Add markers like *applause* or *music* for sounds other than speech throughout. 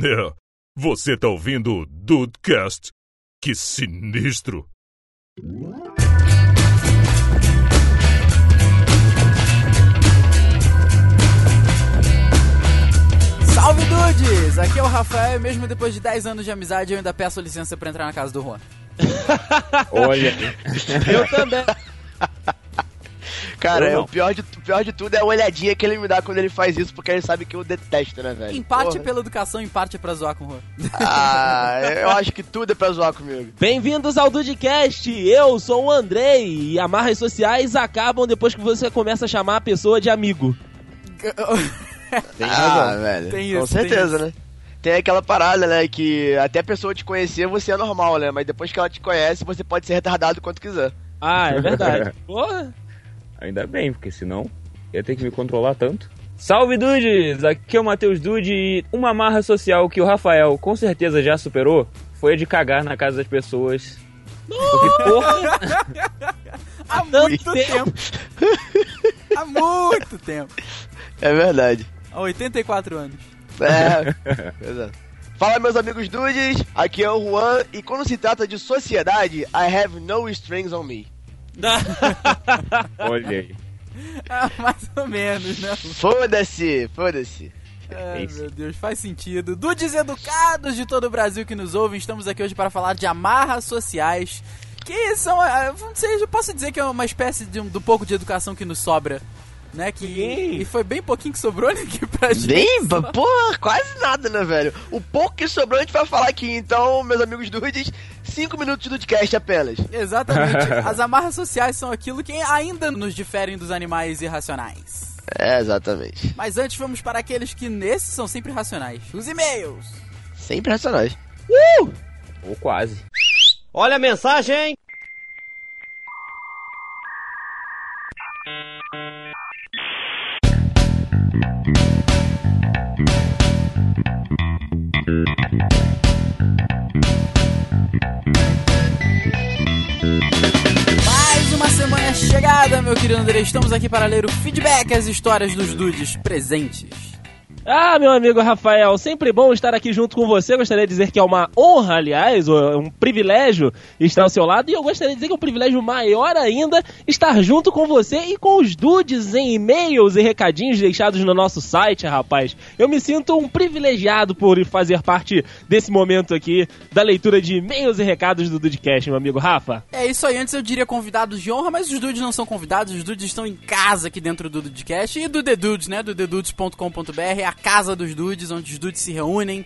É, você tá ouvindo o Dudecast? Que sinistro! Salve Dudes! Aqui é o Rafael e mesmo depois de 10 anos de amizade eu ainda peço licença pra entrar na casa do Juan. *laughs* Olha, Eu também. Cara, é, o, pior de, o pior de tudo é a olhadinha que ele me dá quando ele faz isso, porque ele sabe que eu detesto, né, velho? Em parte Porra. pela educação, em parte pra zoar com o Juan. Ah, eu acho que tudo é pra zoar comigo. Bem-vindos ao Dudcast. Eu sou o Andrei e amarras sociais acabam depois que você começa a chamar a pessoa de amigo. *laughs* tem ah, razão. velho. Tem com isso, tem certeza, isso. né? Tem aquela parada, né, que até a pessoa te conhecer, você é normal, né? Mas depois que ela te conhece, você pode ser retardado quanto quiser. Ah, é verdade. *laughs* Porra. Ainda bem, porque senão ia ter que me controlar tanto. Salve Dudes! Aqui é o Matheus Dude e uma marra social que o Rafael com certeza já superou foi a de cagar na casa das pessoas. Porque, porra, *laughs* Há tanto muito tempo. tempo. Há muito tempo. É verdade. Há 84 anos. É. *laughs* Exato. Fala, meus amigos dudes, aqui é o Juan, e quando se trata de sociedade, I have no strings on me. *laughs* olha aí. *laughs* Ah, mais ou menos, né? Foda-se, foda-se. Ai, isso. meu Deus, faz sentido. Dudes educados de todo o Brasil que nos ouvem, estamos aqui hoje para falar de amarras sociais. Que são, ah, não sei, eu posso dizer que é uma espécie de um, do pouco de educação que nos sobra. Né, que, Sim. e foi bem pouquinho que sobrou né, aqui pra gente. Bem, porra, quase nada, né, velho? O pouco que sobrou a gente vai falar aqui, então, meus amigos dudes, 5 minutos de podcast apenas. Exatamente. *laughs* As amarras sociais são aquilo que ainda nos diferem dos animais irracionais. É, exatamente. Mas antes vamos para aqueles que nesses são sempre racionais. Os e-mails. Sempre racionais. Ou quase. Olha a mensagem. Mais uma semana chegada, meu querido André. Estamos aqui para ler o feedback, as histórias dos dudes presentes. Ah, meu amigo Rafael, sempre bom estar aqui junto com você. Gostaria de dizer que é uma honra, aliás, é um privilégio estar ao seu lado. E eu gostaria de dizer que é um privilégio maior ainda estar junto com você e com os dudes em e-mails e recadinhos deixados no nosso site, rapaz. Eu me sinto um privilegiado por fazer parte desse momento aqui da leitura de e-mails e recados do Dudecast, meu amigo Rafa. É isso aí, antes eu diria convidados de honra, mas os dudes não são convidados, os dudes estão em casa aqui dentro do Dudecast e do The Dudes, né? Do thedudes.com.br, a casa dos dudes, onde os dudes se reúnem,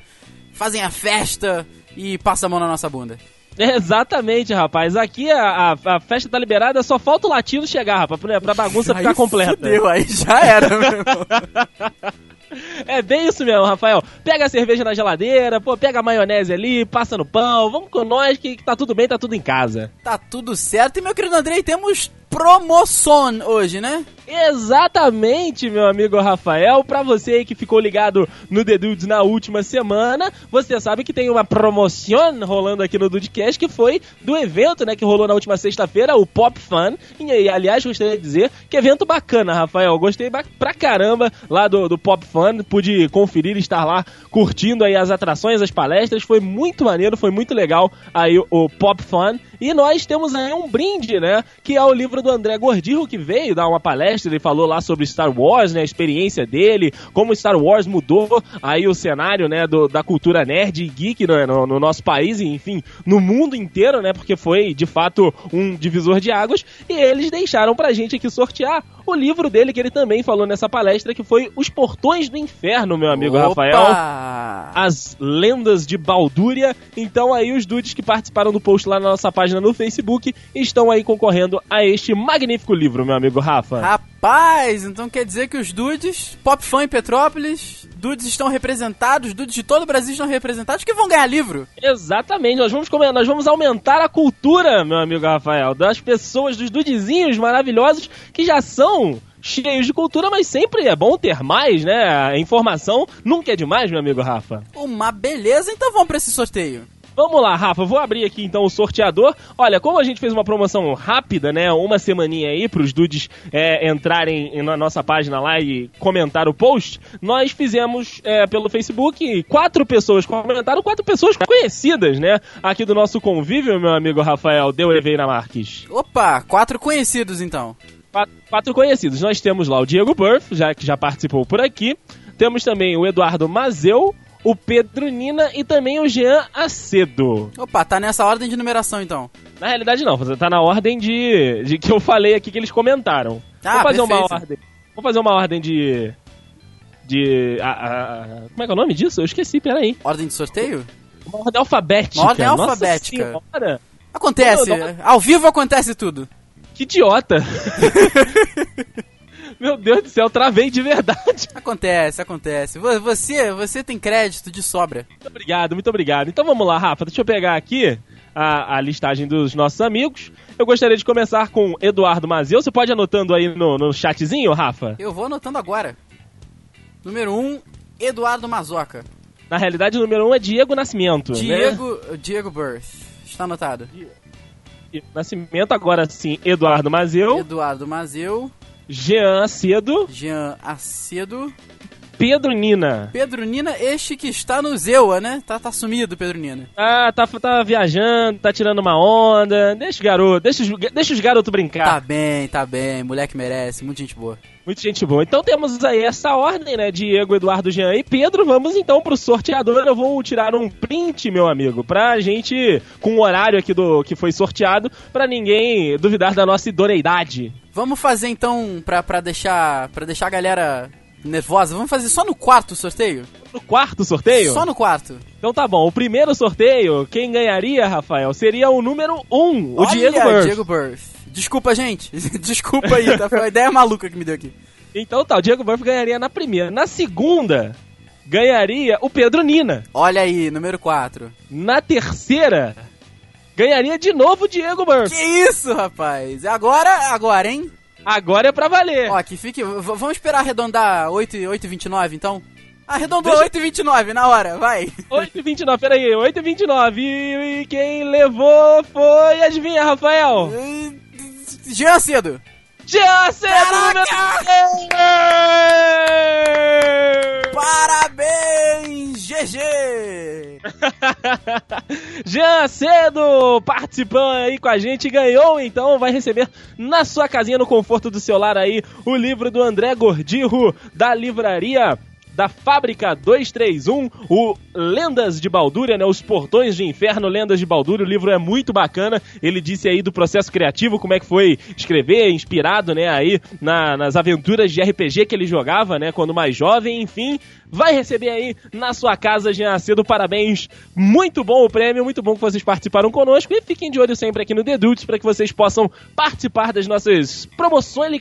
fazem a festa e passam a mão na nossa bunda. Exatamente, rapaz. Aqui a, a, a festa tá liberada, só falta o latino chegar, rapaz, pra, pra bagunça ficar Aí completa. Fudeu, aí já era, meu irmão. *laughs* É bem isso mesmo, Rafael. Pega a cerveja na geladeira, pô, pega a maionese ali, passa no pão, vamos com nós que, que tá tudo bem, tá tudo em casa. Tá tudo certo. E meu querido Andrei, temos promoção hoje, né? Exatamente, meu amigo Rafael. Pra você aí que ficou ligado no The Dudes na última semana, você sabe que tem uma promoção rolando aqui no Dudecast que foi do evento, né, que rolou na última sexta-feira, o Pop Fun. E, aí, aliás, gostaria de dizer que evento bacana, Rafael. Gostei pra caramba lá do, do Pop Fun. Pude conferir e estar lá curtindo aí as atrações, as palestras. Foi muito maneiro, foi muito legal aí o Pop Fun. E nós temos aí um brinde, né? Que é o livro do André Gordirro, que veio dar uma palestra. Ele falou lá sobre Star Wars, né? A experiência dele, como Star Wars mudou aí o cenário, né? Do, da cultura nerd e geek no, no, no nosso país e, enfim, no mundo inteiro, né? Porque foi, de fato, um divisor de águas. E eles deixaram pra gente aqui sortear o livro dele, que ele também falou nessa palestra, que foi Os Portões do Inferno, meu amigo Rafael Opa! as lendas de Baldúria. Então aí os dudes que participaram do post lá na nossa página no Facebook estão aí concorrendo a este magnífico livro, meu amigo Rafa. Rapaz, então quer dizer que os dudes, Pop Fã em Petrópolis, dudes estão representados, dudes de todo o Brasil estão representados, que vão ganhar livro. Exatamente, nós vamos comer, nós vamos aumentar a cultura, meu amigo Rafael, das pessoas, dos dudezinhos maravilhosos que já são cheios de cultura, mas sempre é bom ter mais, né? A informação nunca é demais, meu amigo Rafa. Uma beleza, então vamos pra esse sorteio. Vamos lá, Rafa, vou abrir aqui então o sorteador. Olha, como a gente fez uma promoção rápida, né? Uma semaninha aí pros dudes é, entrarem na nossa página lá e comentar o post, nós fizemos é, pelo Facebook. Quatro pessoas comentaram, quatro pessoas conhecidas, né? Aqui do nosso convívio, meu amigo Rafael Deu Eveira Marques. Opa, quatro conhecidos então. Quatro, quatro conhecidos. Nós temos lá o Diego Burff, já que já participou por aqui. Temos também o Eduardo Mazeu, o Pedro Nina e também o Jean Acedo. Opa, tá nessa ordem de numeração então. Na realidade não, tá na ordem de, de que eu falei aqui que eles comentaram. Ah, Vamos fazer uma perfeito. ordem. Vamos fazer uma ordem de de a- a- a- como é que é o nome disso? Eu esqueci, peraí. Ordem de sorteio? Uma ordem alfabética. Uma ordem Nossa alfabética. senhora, Acontece, Não, não- ao vivo acontece tudo. que idiota. *laughs* Meu Deus do céu, travei de verdade. *laughs* Acontece, acontece. Vo- Você, você tem crédito de sobra. Muito obrigado, muito obrigado. Então vamos lá, Rafa, deixa eu pegar aqui a, a listagem dos nossos amigos. Eu gostaria de começar com Eduardo Mazeu. Você pode ir anotando aí no, no chatzinho, Rafa? Eu vou anotando agora. Número 1, um, Eduardo Mazoca. Na realidade, o número um é Diego Nascimento. né? Diego, Diego Birth. Está anotado. Nascimento, agora sim, Eduardo Mazeu, Eduardo Mazeu, Jean Acedo, Jean Acedo, Pedro Nina. Pedro Nina, este que está no Zewa, né? Tá, tá sumido, Pedro Nina. Ah, tá, tá viajando, tá tirando uma onda. Deixa o garoto, deixa, os- deixa os garotos brincar. Tá bem, tá bem. Moleque merece, muita gente boa. Muita gente boa. Então temos aí essa ordem, né? Diego, Eduardo, Jean e Pedro. Vamos então pro sorteador. Eu vou tirar um print, meu amigo, pra gente, com o horário aqui do que foi sorteado, pra ninguém duvidar da nossa idoneidade. Vamos fazer então, pra, pra, deixar, pra deixar a galera nervosa, vamos fazer só no quarto sorteio? No quarto sorteio? Só no quarto. Então tá bom. O primeiro sorteio, quem ganharia, Rafael, seria o número 1, um, o Olha, Diego Burff. Diego Burff. Desculpa, gente. *laughs* Desculpa aí, tá? Foi uma ideia maluca que me deu aqui. Então tá, o Diego Burff ganharia na primeira. Na segunda, ganharia o Pedro Nina. Olha aí, número 4. Na terceira, ganharia de novo o Diego Burff. Que isso, rapaz? Agora, agora, hein? Agora é pra valer. Ó, que fique. vamos esperar arredondar 8 e 8 e 29, então? Arredondou Deixa- 8 e 29, na hora, vai. 8h29, peraí, 8h29. E, e quem levou foi. Adivinha, Rafael? Jean Cedo. Já cedo número três! Parabéns, GG! *laughs* Jean Cedo participando aí com a gente, ganhou então, vai receber na sua casinha, no conforto do seu lar aí, o livro do André Gordirro, da livraria da Fábrica 231, o Lendas de Baldúria, né? Os Portões de Inferno, Lendas de Baldúria. O livro é muito bacana. Ele disse aí do processo criativo, como é que foi escrever, inspirado, né? Aí na- nas aventuras de RPG que ele jogava, né? Quando mais jovem, enfim. Vai receber aí na sua casa, Jean Cedo. Parabéns. Muito bom o prêmio, muito bom que vocês participaram conosco. E fiquem de olho sempre aqui no The Dudes para que vocês possam participar das nossas promoções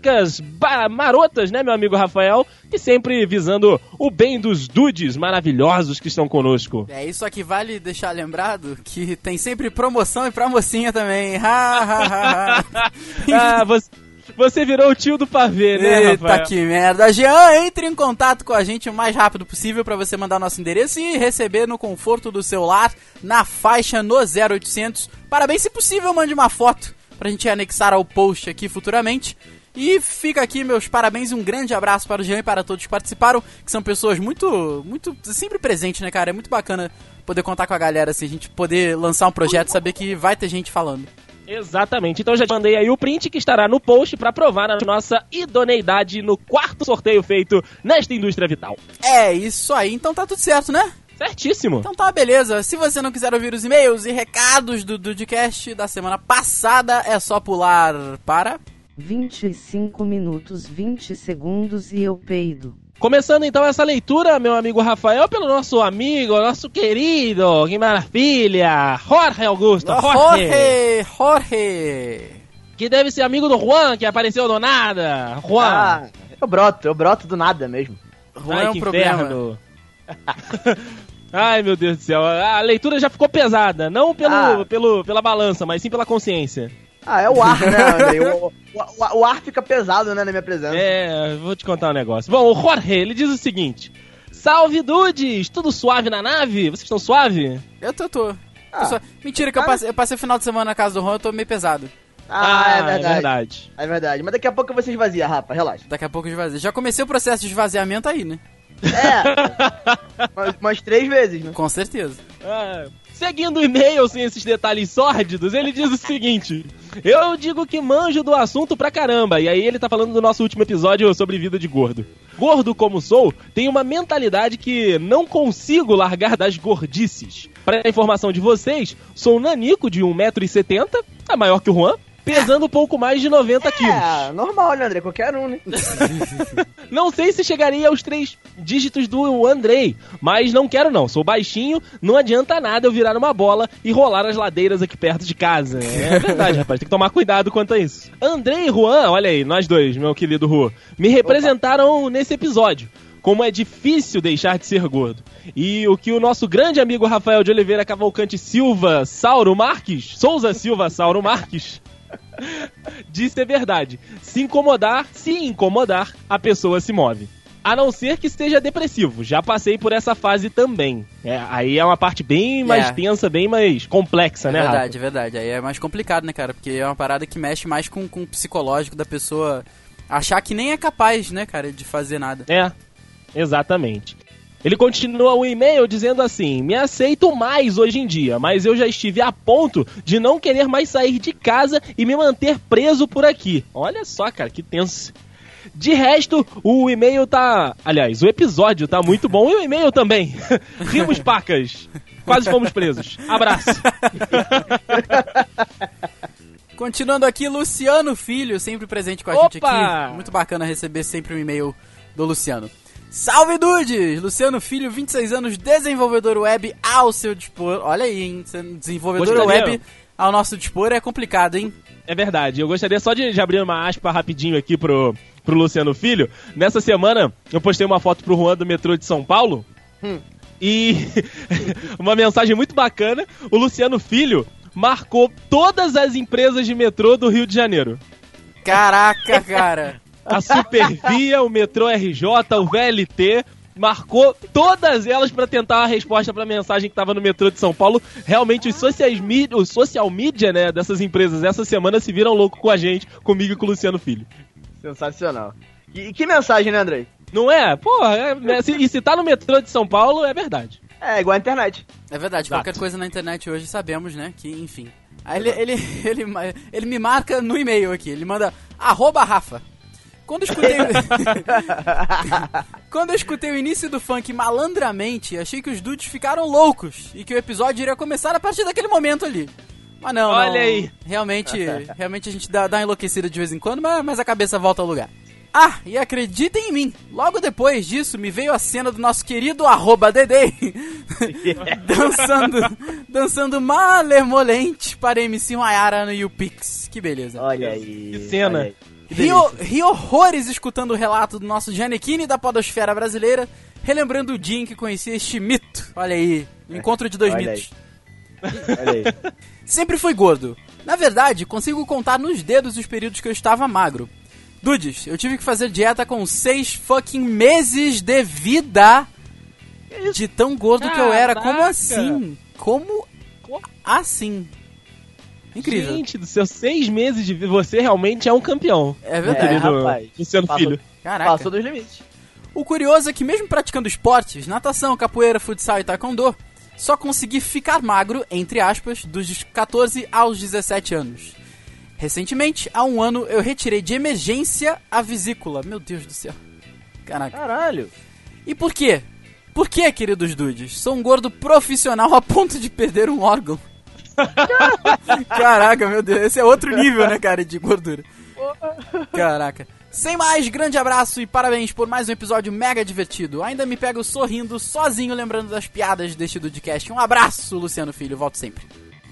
marotas, né, meu amigo Rafael? E sempre visando o bem dos dudes maravilhosos que estão conosco. É, isso aqui vale deixar lembrado que tem sempre promoção e pra mocinha também. Ha, ha, ha, ha. *laughs* ah, você, você virou o tio do pavê, né, Eita, Rafael? que merda. Jean, entre em contato com a gente o mais rápido possível para você mandar nosso endereço e receber no conforto do seu lar, na faixa no 0800. Parabéns, se possível, mande uma foto pra gente anexar ao post aqui futuramente. E fica aqui meus parabéns e um grande abraço para o Jean e para todos que participaram, que são pessoas muito, muito, sempre presentes, né, cara? É muito bacana poder contar com a galera, assim, a gente poder lançar um projeto e saber que vai ter gente falando. Exatamente. Então já te mandei aí o print que estará no post para provar a nossa idoneidade no quarto sorteio feito nesta indústria vital. É isso aí, então tá tudo certo, né? Certíssimo. Então tá, beleza. Se você não quiser ouvir os e-mails e recados do Dudcast da semana passada, é só pular para. 25 minutos 20 segundos e eu peido. Começando então essa leitura, meu amigo Rafael, pelo nosso amigo, nosso querido, que maravilha, Jorge Augusto, Jorge, Jorge! Jorge! que deve ser amigo do Juan, que apareceu do nada. Juan, Ah, eu broto, eu broto do nada mesmo. Juan ai é um que problema. inferno. *laughs* Ai meu Deus do céu, a leitura já ficou pesada, não pelo, Ah. pelo, pela balança, mas sim pela consciência. Ah, é o ar, né? *laughs* O, o- o- ar fica pesado, né, na minha presença. É, vou te contar um negócio. Bom, o Jorge, ele diz o seguinte: Salve dudes, tudo suave na nave? Vocês estão suave? Eu tô, tô. Ah, Só- Mentira que eu passei, eu passei o final de semana na casa do Juan, eu tô meio pesado. ah, é é verdade. verdade. É verdade. Mas daqui a pouco você esvazia, Rafa, relaxa. Daqui a pouco eu esvazio. Já comecei o processo de esvaziamento aí, né? É. *laughs* umas, umas três vezes, né? Com certeza. Ah, seguindo o e-mail sem esses detalhes sórdidos, ele diz o seguinte: Eu digo que manjo do assunto pra caramba. E aí ele tá falando do nosso último episódio sobre vida de gordo. Gordo como sou, tenho uma mentalidade que não consigo largar das gordices. Pra informação de vocês, sou um nanico de 1,70m, é maior que o Juan, pesando um pouco mais de 90 quilos. É, normal, né, André? Qualquer um, né? *laughs* Não sei se chegaria aos três dígitos do Andrei, mas não quero não. Sou baixinho, não adianta nada eu virar uma bola e rolar as ladeiras aqui perto de casa. É verdade, rapaz, tem que tomar cuidado quanto a isso. Andrei e Juan, olha aí, nós dois, meu querido Ru, me representaram nesse episódio. Como é difícil deixar de ser gordo. E o que o nosso grande amigo Rafael de Oliveira Cavalcante Silva Sauro Marques, Souza Silva Sauro Marques, *laughs* disse é verdade. Se incomodar, se incomodar, a pessoa se move. A não ser que esteja depressivo. Já passei por essa fase também. É, aí é uma parte bem mais É. tensa, bem mais complexa, É né, Rafa? verdade, é verdade. Aí é mais complicado, né, cara? Porque é uma parada que mexe mais com, com o psicológico da pessoa achar que nem é capaz, né, cara, de fazer nada. É, exatamente. Ele continua o e-mail dizendo assim: Me aceito mais hoje em dia, mas eu já estive a ponto de não querer mais sair de casa e me manter preso por aqui. Olha só, cara, que tenso. De resto, o e-mail tá. Aliás, o episódio tá muito bom e o e-mail também. *laughs* Rimos pacas. Quase fomos presos. Abraço. *laughs* Continuando aqui, Luciano Filho, sempre presente com a Opa! gente aqui. Muito bacana receber sempre um e-mail do Luciano. Salve Dudes! Luciano Filho, 26 anos, desenvolvedor web ao seu dispor. Olha aí, hein? Desenvolvedor Gostaria. web ao nosso dispor é complicado, hein? É verdade. Eu gostaria só de, de abrir uma aspa rapidinho aqui pro, pro Luciano Filho. Nessa semana, eu postei uma foto pro Juan do metrô de São Paulo. E *laughs* uma mensagem muito bacana. O Luciano Filho marcou todas as empresas de metrô do Rio de Janeiro. Caraca, cara. A Supervia, o Metrô RJ, o VLT. Marcou todas elas pra tentar uma resposta pra mensagem que tava no metrô de São Paulo. Realmente, os, sociais mídia, os social media né, dessas empresas essa semana se viram louco com a gente, comigo e com o Luciano Filho. Sensacional. E, e que mensagem, né, Andrei? Não é? Porra, é, né, se- e se tá no metrô de São Paulo, é verdade. É, igual a internet. É verdade, Exato. qualquer coisa na internet hoje sabemos, né? Que, enfim. Aí ele, *laughs* ele, ele, ele me marca no e-mail aqui, ele manda arroba Rafa. Quando eu escutei. *laughs* Quando eu escutei o início do funk malandramente, achei que os dudes ficaram loucos e que o episódio iria começar a partir daquele momento ali. Mas não, Olha não. aí. Realmente, *laughs* realmente a gente dá, dá uma enlouquecida de vez em quando, mas, mas a cabeça volta ao lugar. Ah, e acreditem em mim, logo depois disso me veio a cena do nosso querido arroba Dedei *laughs* dançando, dançando malemolente para MC Maiara no YouPix. Que beleza. Olha aí. Que cena. olha aí. Que Ri, delícia. ri horrores escutando o relato do nosso Giannichini da podosfera brasileira, relembrando o dia em que conheci este mito. Olha aí, o encontro de dois Olha mitos. Olha aí. *laughs* Sempre fui gordo. Na verdade, consigo contar nos dedos os períodos que eu estava magro. Dudes, eu tive que fazer dieta com seis fucking meses de vida. De tão gordo que eu era. Como Caraca! assim? Como assim? Incrível. Gente, dos seus seis meses de vida, você realmente é um campeão. É verdade. É, rapaz. Luciano Passou- Filho. Caraca. Passou dos limites. O curioso é que mesmo praticando esportes, natação, capoeira, futsal e taekwondo, só consegui ficar magro, entre aspas, dos 14 aos 17 anos. Recentemente, há um ano, eu retirei de emergência a vesícula. Meu Deus do céu. Caraca. Caralho. E por quê? Por quê, queridos dudes? Sou um gordo profissional a ponto de perder um órgão. *laughs* Caraca, meu Deus. Esse é outro nível, né, cara, de gordura. Caraca. Sem mais, grande abraço e parabéns por mais um episódio mega divertido. Ainda me pego sorrindo, sozinho, lembrando das piadas deste Dudecast. Um abraço, Luciano Filho. Volto sempre.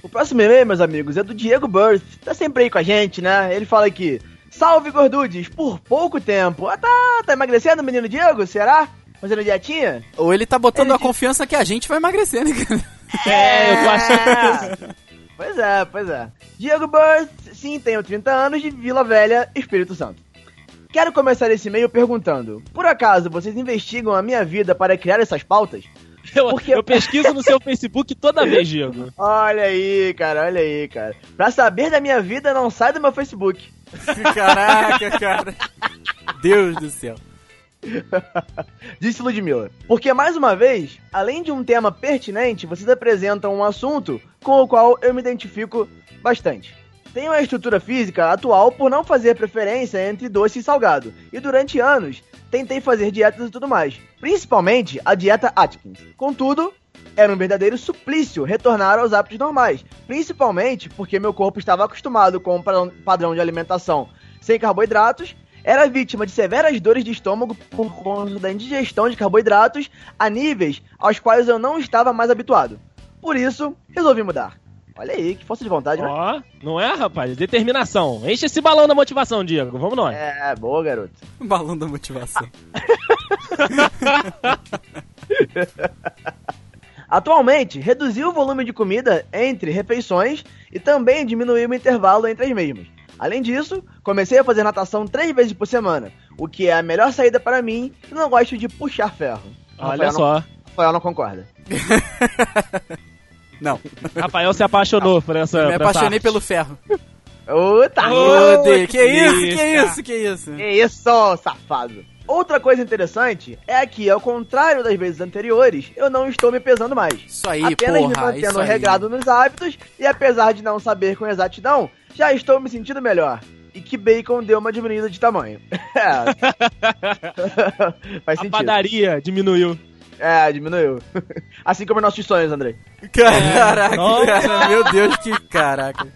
O próximo e-mail, meus amigos, é do Diego Birth. Tá sempre aí com a gente, né? Ele fala aqui: Salve gordudes, por pouco tempo. Ah, tá, tá emagrecendo, menino Diego? Será? Fazendo dietinha? Ou ele tá botando Ele a disse- confiança que a gente vai emagrecer, né, cara? É, eu tô achando. Pois é, pois é. Diego Birth, sim, tenho 30 anos de Vila Velha, Espírito Santo. Quero começar esse e-mail perguntando: Por acaso vocês investigam a minha vida para criar essas pautas? Eu, Porque- eu pesquiso no seu Facebook toda vez, Diego. *laughs* Olha aí, cara, olha aí, cara. Pra saber da minha vida, não sai do meu Facebook. *laughs* Caraca, cara. Deus do céu. *laughs* Disse Ludmilla. Porque, mais uma vez, além de um tema pertinente, vocês apresentam um assunto com o qual eu me identifico bastante. Tenho a estrutura física atual por não fazer preferência entre doce e salgado, e durante anos tentei fazer dietas e tudo mais, principalmente a dieta Atkins. Contudo, era um verdadeiro suplício retornar aos hábitos normais, principalmente porque meu corpo estava acostumado com um padrão- de alimentação sem carboidratos era vítima de severas dores de estômago por conta da indigestão de carboidratos a níveis aos quais eu não estava mais habituado. Por isso, resolvi mudar. Olha aí, que força de vontade, né? Ó, não é, rapaz? Determinação. Enche esse balão da motivação, Diego. Vamos nós. É, boa, garoto. *laughs* Balão da motivação. *laughs* Atualmente, reduzi o volume de comida entre refeições e também diminuí o intervalo entre as mesmas. Além disso, comecei a fazer natação três vezes por semana, o que é a melhor saída para mim e não gosto de puxar ferro. Olha Rafael só. Não, Rafael não concorda. *laughs* Não, Rafael se apaixonou por essa. me essa apaixonei arte. pelo ferro. Ô, tá Meu Deus, que isso, que isso, que isso. Que isso, safado. Outra coisa interessante é que, ao contrário das vezes anteriores, eu não estou me pesando mais. Isso aí, Apenas me porra, isso mantendo regrado nos hábitos e apesar de não saber com exatidão, já estou me sentindo melhor. E que bacon deu uma diminuída de tamanho. *laughs* É. *laughs* Faz A sentido. padaria diminuiu. É, diminuiu. *laughs* Assim como nossos sonhos, Andrei. Caraca, Nossa. cara, meu Deus, que caraca.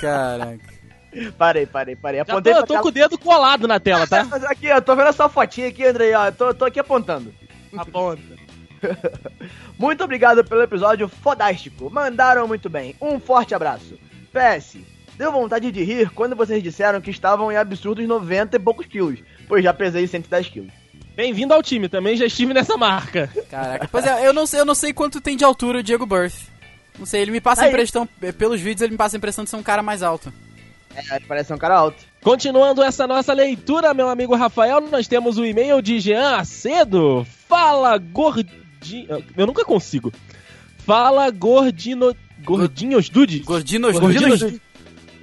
Caraca. Parei, parei, parei. Já tô, Apontei eu tô tela. com o dedo colado na tela, tá? Mas aqui, ó, tô vendo a sua fotinha aqui, Andrei, ó. Tô, tô aqui apontando. Aponta. Muito obrigado pelo episódio fodástico. Mandaram muito bem. Um forte abraço. PS. Deu vontade de rir quando vocês disseram que estavam em absurdos 90 e poucos quilos, pois já pesei 110 quilos. Bem-vindo ao time, também já estive nessa marca. Caraca. Pois é, eu não sei, eu não sei quanto tem de altura o Diego Birth. Não sei, ele me passa a impressão, eh, pelos vídeos, ele me passa a impressão de ser um cara mais alto. É, ele parece ser um cara alto. Continuando essa nossa leitura, meu amigo Rafael, nós temos o e-mail de Jean Acedo. Fala, gordinho. Eu nunca consigo. Fala, gordino. Gordinhos dudes? Gordinos, Gordinos gordinos.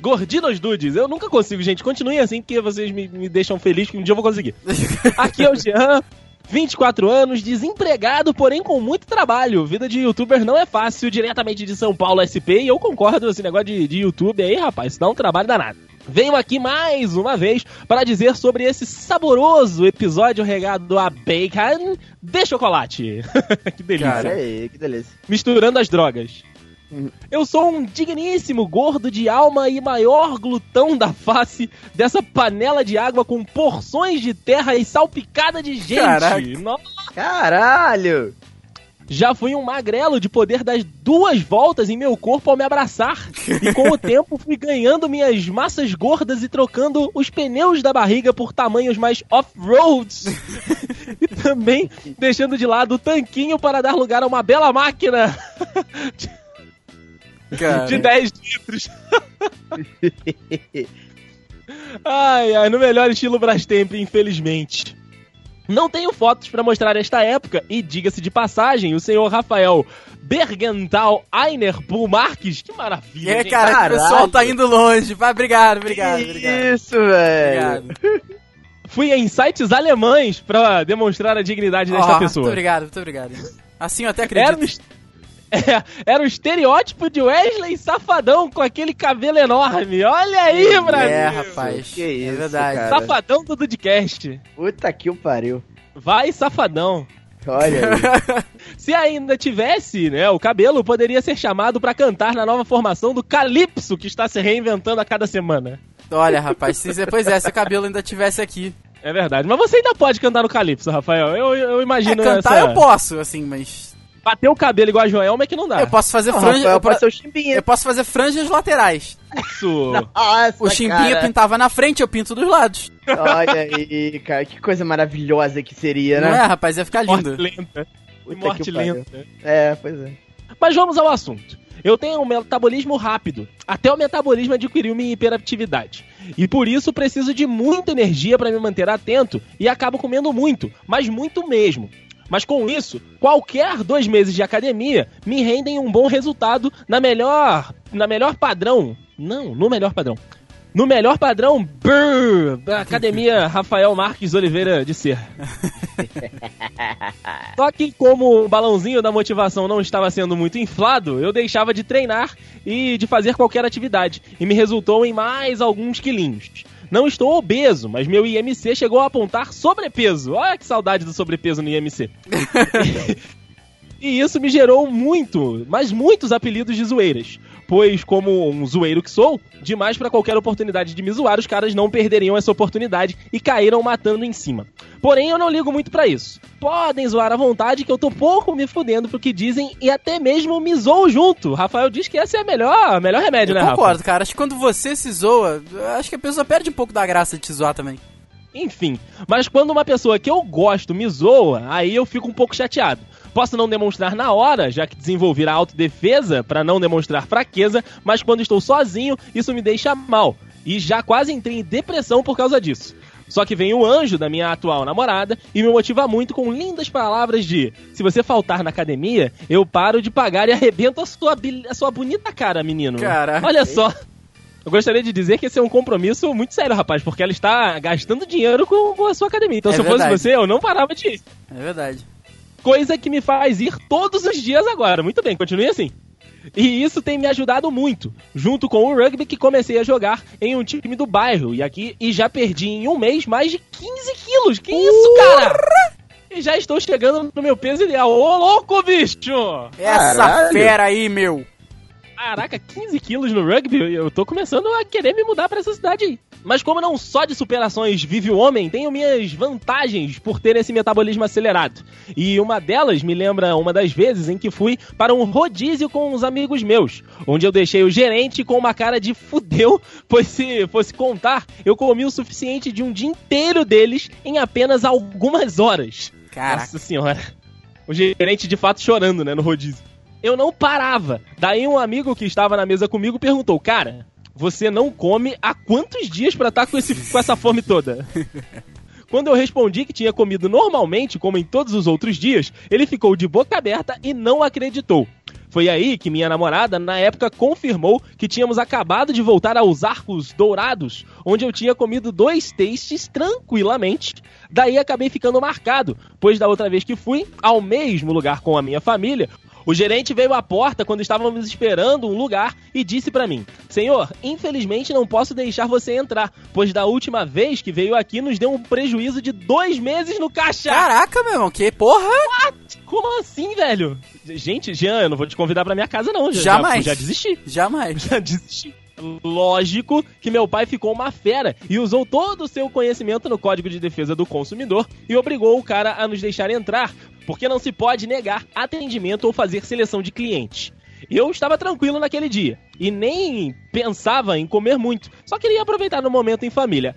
Gordinos dudes. Eu nunca consigo, gente. Continuem assim, porque vocês me, me deixam feliz que um dia eu vou conseguir. *laughs* Aqui é o Jean. 24 anos, desempregado, porém com muito trabalho. Vida de youtuber não é fácil, diretamente de São Paulo SP, e eu concordo esse negócio de, de YouTube aí, rapaz, isso dá um trabalho danado. Venho aqui mais uma vez para dizer sobre esse saboroso episódio regado a bacon de chocolate. *laughs* que delícia. Cara. Aí, que delícia. Misturando as drogas. Eu sou um digníssimo gordo de alma e maior glutão da face dessa panela de água com porções de terra e salpicada de gente. Caraca. Caralho! Já fui um magrelo de poder dar duas voltas em meu corpo ao me abraçar. E com o tempo fui ganhando minhas massas gordas e trocando os pneus da barriga por tamanhos mais off-roads. e também deixando de lado o tanquinho para dar lugar a uma bela máquina Cara. de 10 litros. *laughs* ai, ai, no melhor estilo Brastemp, infelizmente. Não tenho fotos para mostrar esta época, e diga-se de passagem, o senhor Rafael Bergental Einerpool Marques, que maravilha, É, gente. cara, o Caralho. pessoal tá indo longe. Vai, obrigado, obrigado, obrigado. Isso, velho. Fui em sites alemães para demonstrar a dignidade desta Ó, pessoa. Muito obrigado, muito obrigado. Assim eu até acredito. est- é, *laughs* era um estereótipo de Wesley safadão com aquele cabelo enorme. Olha aí, Brasil! É, rapaz. Que é isso, verdade. cara. Safadão do Dudcast. Puta que o pariu. Vai, safadão. Olha aí. *laughs* Se ainda tivesse, né, o cabelo poderia ser chamado pra cantar na nova formação do Calypso, que está se reinventando a cada semana. Olha, rapaz, se, pois é, se o cabelo ainda tivesse aqui. É verdade. Mas você ainda pode cantar no Calypso, Rafael. Eu, eu É, imagino cantar essa... eu posso, assim, mas. Bater o cabelo igual a Joelma é que não dá. Eu posso fazer Não, franja. Rafael Eu, pode po- ser o Chimbinha. eu posso fazer franjas laterais. Isso. *laughs* Nossa, O Chimbinha cara. pintava na frente, eu pinto dos lados. Olha aí, cara. Que coisa maravilhosa que seria, Não é, né? rapaz? Ia ficar Morte lindo. lenta. Puta morte que pariu. lenta. É, pois é. Mas vamos ao assunto. Eu tenho um metabolismo rápido. Até o metabolismo adquiriu minha hiperatividade. E por isso preciso de muita energia para me manter atento e acabo comendo muito, mas muito mesmo. Mas com isso, qualquer dois meses de academia me rendem um bom resultado na melhor, na melhor padrão. Não, no melhor padrão. No melhor padrão, brrr, da Academia *laughs* Rafael Marques Oliveira de Ser. Só que como o balãozinho da motivação não estava sendo muito inflado, eu deixava de treinar e de fazer qualquer atividade. E me resultou em mais alguns quilinhos. Não estou obeso, mas meu IMC chegou a apontar sobrepeso. Olha que saudade do sobrepeso no IMC. *laughs* E isso me gerou muito, mas muitos apelidos de zoeiras. Pois, como um zoeiro que sou, demais para qualquer oportunidade de me zoar, os caras não perderiam essa oportunidade e caíram matando em cima. Porém, eu não ligo muito para isso. Podem zoar à vontade que eu tô pouco me fudendo pro que dizem e até mesmo me zoo junto. Rafael diz que esse é a melhor, melhor remédio, Eu né, concordo, Rafa? cara. Acho que quando você se zoa, acho que a pessoa perde um pouco da graça de te zoar também. Enfim, mas quando uma pessoa que eu gosto me zoa, aí eu fico um pouco chateado. Posso não demonstrar na hora, já que desenvolvi a autodefesa para não demonstrar fraqueza, mas quando estou sozinho, isso me deixa mal. E já quase entrei em depressão por causa disso. Só que vem o anjo da minha atual namorada e me motiva muito com lindas palavras de: se você faltar na academia, eu paro de pagar e arrebento a sua, a sua bonita cara, menino. Caraca. Olha só. Eu gostaria de dizer que esse é um compromisso muito sério, rapaz, porque ela está gastando dinheiro com, a sua academia. Então, É se eu fosse você, eu não parava de ir. É verdade. Coisa que me faz ir todos os dias agora. Muito bem, continue assim. E isso tem me ajudado muito, junto com o rugby que comecei a jogar em um time do bairro. E aqui e já perdi em um mês mais de 15 quilos. Que isso, cara? E já estou chegando no meu peso ideal. Ô, louco, bicho! Essa Caralho. fera aí, meu. Caraca, 15 quilos no rugby? Eu tô começando a querer me mudar pra essa cidade aí. Mas como não só de superações vive o homem, tenho minhas vantagens por ter esse metabolismo acelerado. E uma delas me lembra uma das vezes em que fui para um rodízio com uns amigos meus, onde eu deixei o gerente com uma cara de fudeu, pois se fosse contar, eu comi o suficiente de um dia inteiro deles em apenas algumas horas. Caraca. Nossa senhora. O gerente de fato chorando, né, no rodízio. Eu não parava. Daí um amigo que estava na mesa comigo perguntou: Cara, você não come há quantos dias pra estar com, esse, com essa fome toda? *laughs* Quando eu respondi que tinha comido normalmente, como em todos os outros dias, ele ficou de boca aberta e não acreditou. Foi aí que minha namorada, na época, confirmou que tínhamos acabado de voltar aos Arcos Dourados, onde eu tinha comido dois tastes tranquilamente. Daí acabei ficando marcado, pois da outra vez que fui, ao mesmo lugar com a minha família, o gerente veio à porta quando estávamos esperando um lugar e disse pra mim: Senhor, infelizmente não posso deixar você entrar, pois da última vez que veio aqui nos deu um prejuízo de dois meses no caixa. Caraca, meu irmão, que porra! Como assim, velho? Gente, Jean, eu não vou te convidar pra minha casa, não. Já, Jamais. Já, *laughs* já desisti. Jamais. Já desisti. Lógico que meu pai ficou uma fera e usou todo o seu conhecimento no Código de Defesa do Consumidor e obrigou o cara a nos deixar entrar, porque não se pode negar atendimento ou fazer seleção de clientes. Eu estava tranquilo naquele dia e nem pensava em comer muito, só queria aproveitar no momento em família.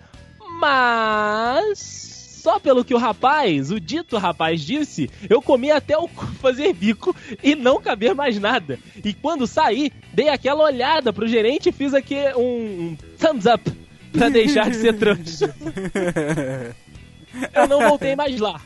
Mas só pelo que o rapaz, o dito rapaz disse, eu comi até o cu fazer bico e não caber mais nada. E quando saí, dei aquela olhada pro gerente e fiz aqui um, um thumbs up pra deixar de ser trouxa. *laughs* Eu não voltei mais lá.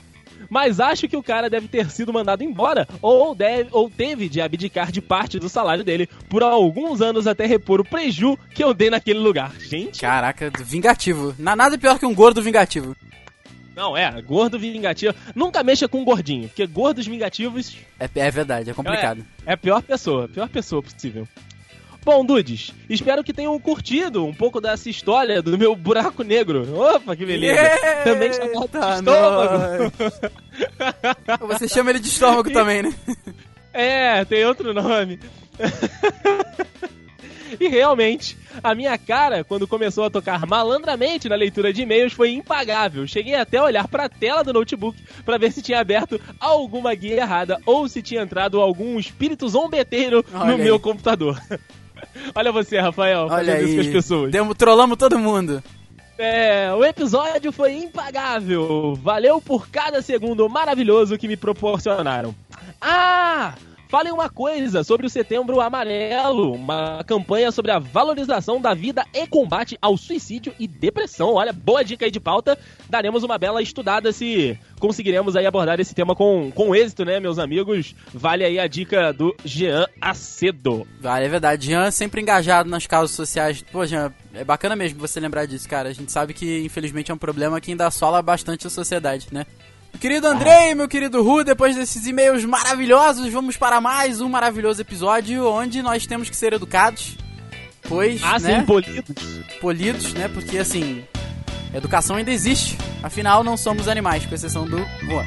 Mas acho que o cara deve ter sido mandado embora ou, deve, ou teve de abdicar de parte do salário dele por alguns anos até repor o preju que eu dei naquele lugar. Gente, Caraca, vingativo. Na- Nada pior que um gordo vingativo. Não, é, gordo vingativo. Nunca mexa com gordinho, porque gordos vingativos É, é verdade, é complicado. é a pior pessoa, a pior pessoa possível. Bom, dudes, espero que tenham curtido um pouco dessa história do meu buraco negro. Opa, que beleza! Também chamado de Eita, estômago. Você chama ele de estômago também, né? É, tem outro nome. *laughs* e realmente, a minha cara, quando começou a tocar malandramente na leitura de e-mails, foi impagável. Cheguei até a olhar para a tela do notebook para ver se tinha aberto alguma guia errada ou se tinha entrado algum espírito zombeteiro Olha no aí. meu computador. *laughs* Olha você, Rafael, Olha fazendo isso com as aí. pessoas. Demo, trollamos todo mundo. É, o episódio foi impagável. Valeu por cada segundo maravilhoso que me proporcionaram. Ah! Falem uma coisa sobre o Setembro Amarelo, uma campanha sobre a valorização da vida e combate ao suicídio e depressão. Olha, boa dica aí de pauta. Daremos uma bela estudada se conseguiremos aí abordar esse tema com, com êxito, né, meus amigos? Vale aí a dica do Jean Acedo. Vale, é verdade. Jean sempre engajado nas causas sociais. Pô, Jean, é bacana mesmo você lembrar disso, cara. A gente sabe que, infelizmente, é um problema que ainda assola bastante a sociedade, né? Querido Andrei, meu querido Ru, depois desses e-mails maravilhosos, vamos para mais um maravilhoso episódio onde nós temos que ser educados. Pois, Ah, né? sim, polidos. polidos, né? Porque assim, educação ainda existe. Afinal, não somos animais, com exceção do Juan.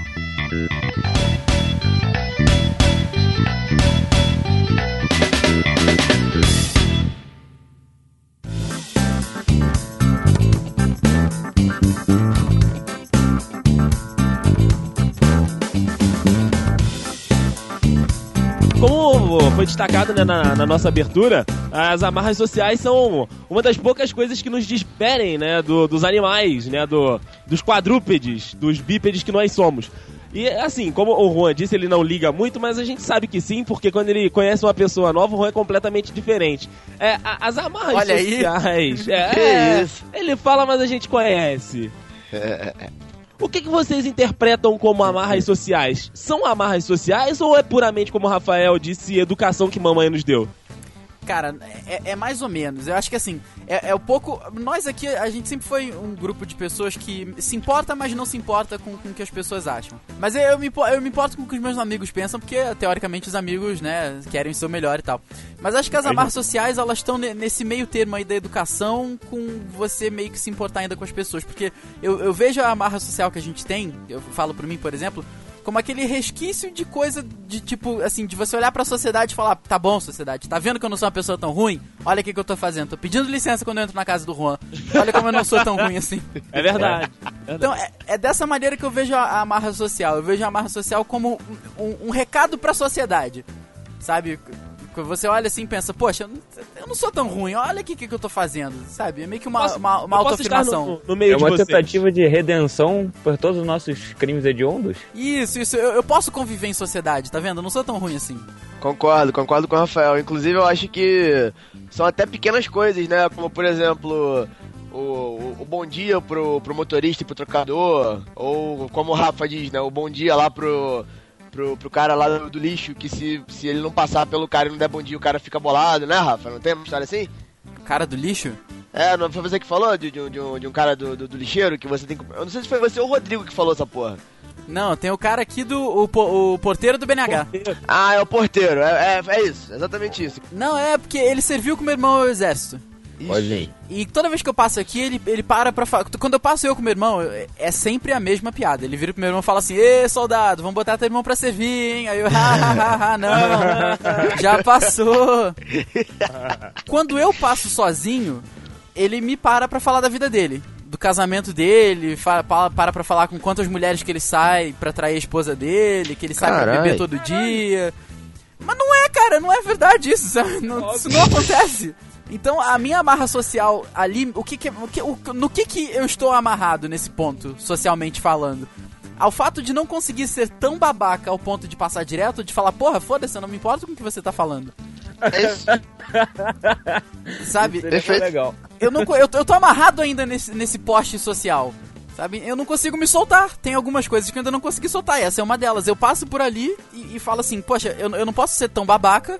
Como foi destacado né, na, na nossa abertura, as amarras sociais são uma das poucas coisas que nos diferem né, do- dos animais, né, do- dos quadrúpedes, dos bípedes que nós somos. E assim, como o Juan disse, ele não liga muito, mas a gente sabe que sim, porque quando ele conhece uma pessoa nova, o Juan é completamente diferente. É, a- as amarras Olha aí. sociais. É, *laughs* Que é, isso? ele fala, mas a gente conhece. O que, que vocês interpretam como amarras sociais? São amarras sociais ou é puramente, como o Rafael disse, educação que mamãe nos deu? Cara, é, é mais ou menos. Eu acho que assim, é, é o pouco. Nós aqui, a gente sempre foi um grupo de pessoas que se importa, mas não se importa com, com o que as pessoas acham. Mas eu, eu me, eu me importo com o que os meus amigos pensam, porque teoricamente os amigos, né, querem o seu melhor e tal. Mas acho que as amarras sociais, elas estão ne- nesse meio termo aí da educação, com você meio que se importar ainda com as pessoas. Porque eu, eu vejo a amarra social que a gente tem, eu falo por mim, por exemplo, como aquele resquício de coisa de tipo, assim, de você olhar pra sociedade e falar: tá bom, sociedade, tá vendo que eu não sou uma pessoa tão ruim? Olha o que, que eu tô fazendo. Tô pedindo licença quando eu entro na casa do Juan. Olha como eu não sou tão ruim assim. *laughs* É verdade. Então, é, é dessa maneira que eu vejo a, amarra social. Eu vejo a amarra social como um, um- um recado pra sociedade. Sabe? Quando Você olha assim e pensa, poxa, eu não- sou tão ruim, olha aqui o que, que eu tô fazendo, sabe? É meio que uma, Posso- uma, uma autoafirmação. no, no meio É de uma vocês. tentativa de redenção por todos os nossos crimes hediondos? Isso, isso, eu, eu posso conviver em sociedade, tá vendo? Eu não sou tão ruim assim. Concordo, concordo com o Rafael. Inclusive, eu acho que são até pequenas coisas, né? Como, por exemplo, o, o, o bom dia pro, pro motorista e pro trocador. Ou, como o Rafa diz, né? O bom dia lá pro, pro, pro cara lá do, do lixo, que se, se ele não passar pelo cara e não der bom dia, o cara fica bolado, né, Rafa? Não tem uma história assim? Cara do lixo? É, não foi você que falou de, de, um- de um, de um cara do, do, do lixeiro que você tem que. Eu não sei se foi você ou o Rodrigo que falou essa porra. Não, tem o cara aqui do. O, o porteiro do BNH. Ah, é o porteiro, é, é, é isso, exatamente isso. Não, é porque ele serviu com meu irmão ao exército. Olha aí. E toda vez que eu passo aqui, ele, ele para pra falar. Quando eu passo eu com meu irmão, é- sempre a mesma piada. Ele vira pro meu irmão e fala assim: Ê, soldado, vamos botar teu irmão pra servir, hein? Aí eu, hahaha, não, *laughs* já passou. Quando eu passo sozinho, ele me para pra falar da vida dele. Do casamento dele, fa- pa- para pra falar com quantas mulheres que ele sai pra trair a esposa dele, que ele sai pra Carai. beber todo dia. Mas não é, cara, não é verdade isso, sabe? Não- isso não acontece. Então, a minha amarra social ali, o que que, o que- o- no que que eu estou amarrado nesse ponto, socialmente falando? Ao fato de não conseguir ser tão babaca ao ponto de passar direto, de falar, porra, foda-se, eu não me importo com o que você tá falando. É isso. *laughs* Sabe? Seria Perfeito. legal. Eu, não, eu, tô- eu tô amarrado ainda nesse, nesse poste social. Sabe? Eu não consigo me soltar. Tem algumas coisas que eu ainda não consegui soltar. E essa é uma delas. Eu passo por ali e, e falo assim, poxa, eu, eu não posso ser tão babaca,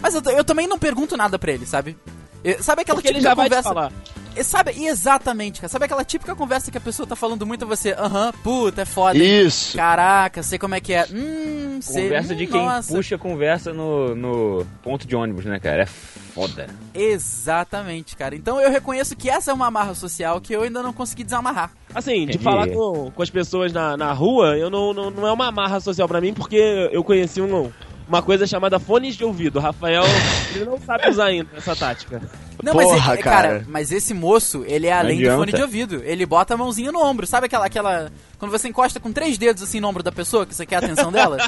mas eu, eu também não pergunto nada pra ele, sabe? Eu- sabe aquela Porque ele típica já vai te conversa. falar. E Sabe, exatamente, cara. Sabe aquela típica conversa que a pessoa tá falando muito a você? Aham, puta, é foda. hein? Isso. Caraca, sei como é que é. Hum, sei. Conversa hum, de quem nossa. puxa conversa no, no ponto de ônibus, né, cara? É foda. Exatamente, cara. Então eu reconheço que essa é uma amarra social que eu ainda não consegui desamarrar. Assim, de falar com, com as pessoas na, na rua, eu não, não, não é uma amarra social pra mim, porque eu conheci um, uma coisa chamada fones de ouvido. O Rafael, ele não sabe usar ainda essa tática. Não, Porra, mas ele, cara. cara. mas esse moço, ele é além do fone de ouvido. Ele bota a mãozinha no ombro. Sabe aquela, aquela. Quando você encosta com três dedos assim no ombro da pessoa, que você quer a atenção dela?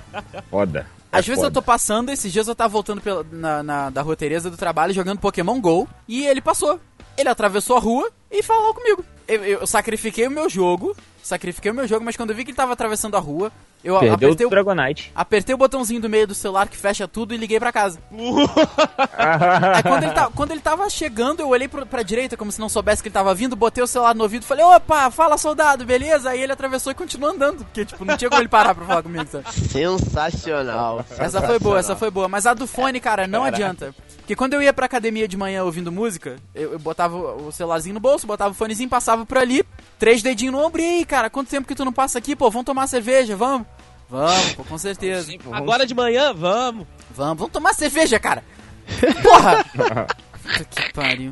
*laughs* Foda. É Às vezes eu tô passando, esses dias eu tava voltando pela, na, na- da rua Tereza do trabalho jogando Pokémon GO e ele passou. Ele atravessou a rua e falou comigo. Eu, eu sacrifiquei o meu jogo, sacrifiquei o meu jogo, mas quando eu vi que ele tava atravessando a rua, eu Perdeu apertei o Dragonite. apertei o botãozinho do meio do celular que fecha tudo e liguei pra casa. *laughs* Aí quando ele, ta- quando ele tava chegando, eu olhei pro, pra direita como se não soubesse que ele tava vindo, botei o celular no ouvido e falei, opa, fala soldado, beleza? Aí ele atravessou e continuou andando, porque tipo, não tinha como ele parar pra falar comigo, sabe? Sensacional. Essa foi boa, essa foi boa. Mas a do fone, cara, não adianta. Porque quando eu ia pra academia de manhã ouvindo música, eu, eu botava o celularzinho no bolso, botava o fonezinho, passava por ali, três dedinhos no ombro, e aí, cara, quanto tempo que tu não passa aqui, pô? Vamos tomar cerveja, vamos? Vamos, pô, com certeza. Agora de manhã, vamos. Vamos, vamos tomar cerveja, cara. Porra! Puta que pariu.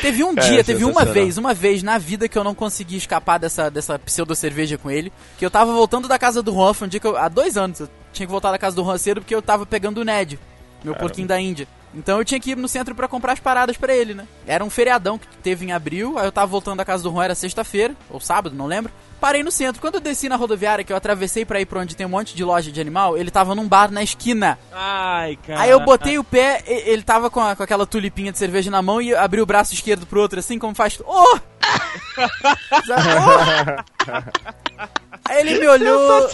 Teve um dia, teve uma vez, uma vez na vida que eu não consegui escapar dessa, dessa pseudo cerveja com ele. Que eu tava voltando da casa do Juan, foi um dia que eu, há dois anos, eu tinha que voltar da casa do Juan cedo porque eu tava pegando o Ned, meu porquinho da Índia. Então eu tinha que ir no centro pra comprar as paradas pra ele, né? Era um feriadão que teve em abril, aí eu tava voltando da casa do Juan, era sexta-feira, ou sábado, não lembro. Parei no centro. Quando eu desci na rodoviária, que eu atravessei pra ir pra onde tem um monte de loja de animal, ele tava num bar na esquina. Ai, cara. Aí eu botei o pé, e- ele tava com, a- com aquela tulipinha de cerveja na mão e abri o braço esquerdo pro outro, assim como faz. Oh! *laughs* Sabe? *laughs* Oh! Aí ele me olhou,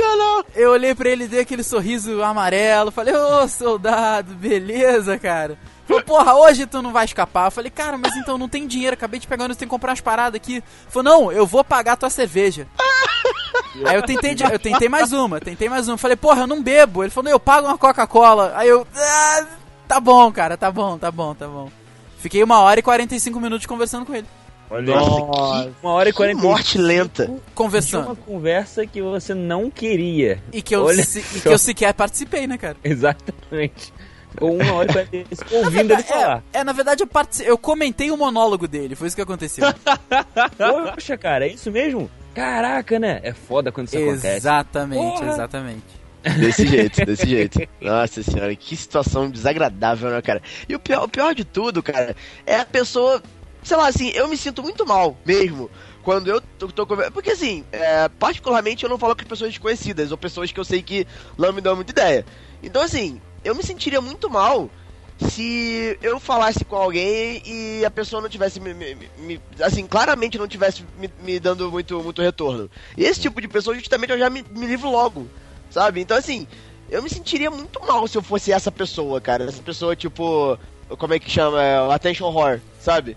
eu olhei pra ele, dei aquele sorriso amarelo, falei, ô soldado, beleza, cara. Falou, porra, hoje tu não vai escapar. Eu falei, cara, mas então não tem dinheiro, acabei de pegar, nós tem que comprar umas paradas aqui. Falou, não, eu vou pagar tua cerveja. *laughs* Aí eu tentei, eu tentei mais uma, tentei mais uma. Falei, porra, eu não bebo. Ele falou, eu pago uma Coca-Cola. Aí eu, ah, tá bom, cara, tá bom, tá bom, tá bom. Fiquei uma hora e 45 minutos conversando com ele. Olha Nossa, uma hora e que 40 morte lenta. de uma Conversando. conversa que você não queria. E que, eu, Olha se- e que eu sequer participei, né, cara? Exatamente. Ou uma hora e 45 *laughs* ouvindo ele falar. É, é, na verdade, eu, partici- eu comentei o monólogo dele, foi isso que aconteceu. *laughs* Poxa, cara, é isso mesmo? Caraca, né? É foda quando isso acontece. exatamente, exatamente. Desse jeito, desse *laughs* jeito. Nossa senhora, que situação desagradável, né, cara? E o pior, o pior de tudo, cara, é a pessoa. Sei lá, assim, eu me sinto muito mal mesmo. Quando eu tô, tô Porque assim, é, particularmente eu não falo com pessoas desconhecidas ou pessoas que eu sei que não me dão muita ideia. Então, assim, eu me sentiria muito mal se eu falasse com alguém e a pessoa não tivesse me, me- me- assim, claramente não tivesse me, dando muito, muito retorno. Esse tipo de pessoa, justamente, eu já me, livro logo, sabe? Então, assim, eu me sentiria muito mal se eu fosse essa pessoa, cara. Essa pessoa, tipo, como é que chama? É, Attention Whore, sabe?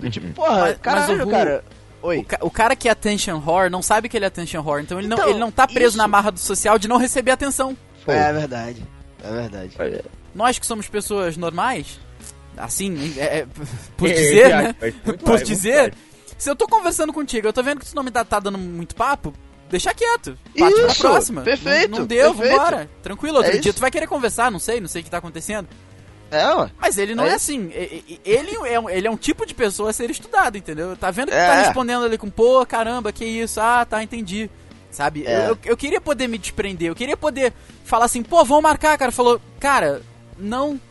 *laughs* Tipo, porra, Mas- mas caralho, o Ru- cara. O, Oi. ca- o cara que é attention whore não sabe que ele é attention whore, então ele não, Então, ele não tá preso isso. na marra do social de não receber atenção. É verdade. É verdade. Nós que somos pessoas normais, assim, é- é, *laughs* por É, dizer, é, né? é, *laughs* Por dizer, se eu tô conversando contigo, eu tô vendo que tu não me tá, tá dando muito papo, deixa quieto. Parte pra Isso, próxima. perfeito, Não, não deu, perfeito. vambora. Tranquilo, outro É dia isso. tu vai querer conversar, não sei, não sei o que tá acontecendo. É, ó. Mas ele não é, É assim. Ele é, um, ele é um tipo de pessoa a ser estudado, entendeu? Tá vendo que É. tá respondendo ali com, pô, caramba, que isso? Ah, tá, entendi. Sabe? É. Eu, eu, eu queria poder me desprender, eu queria poder falar assim, pô, vamos marcar, cara. Falou, cara, não. *laughs*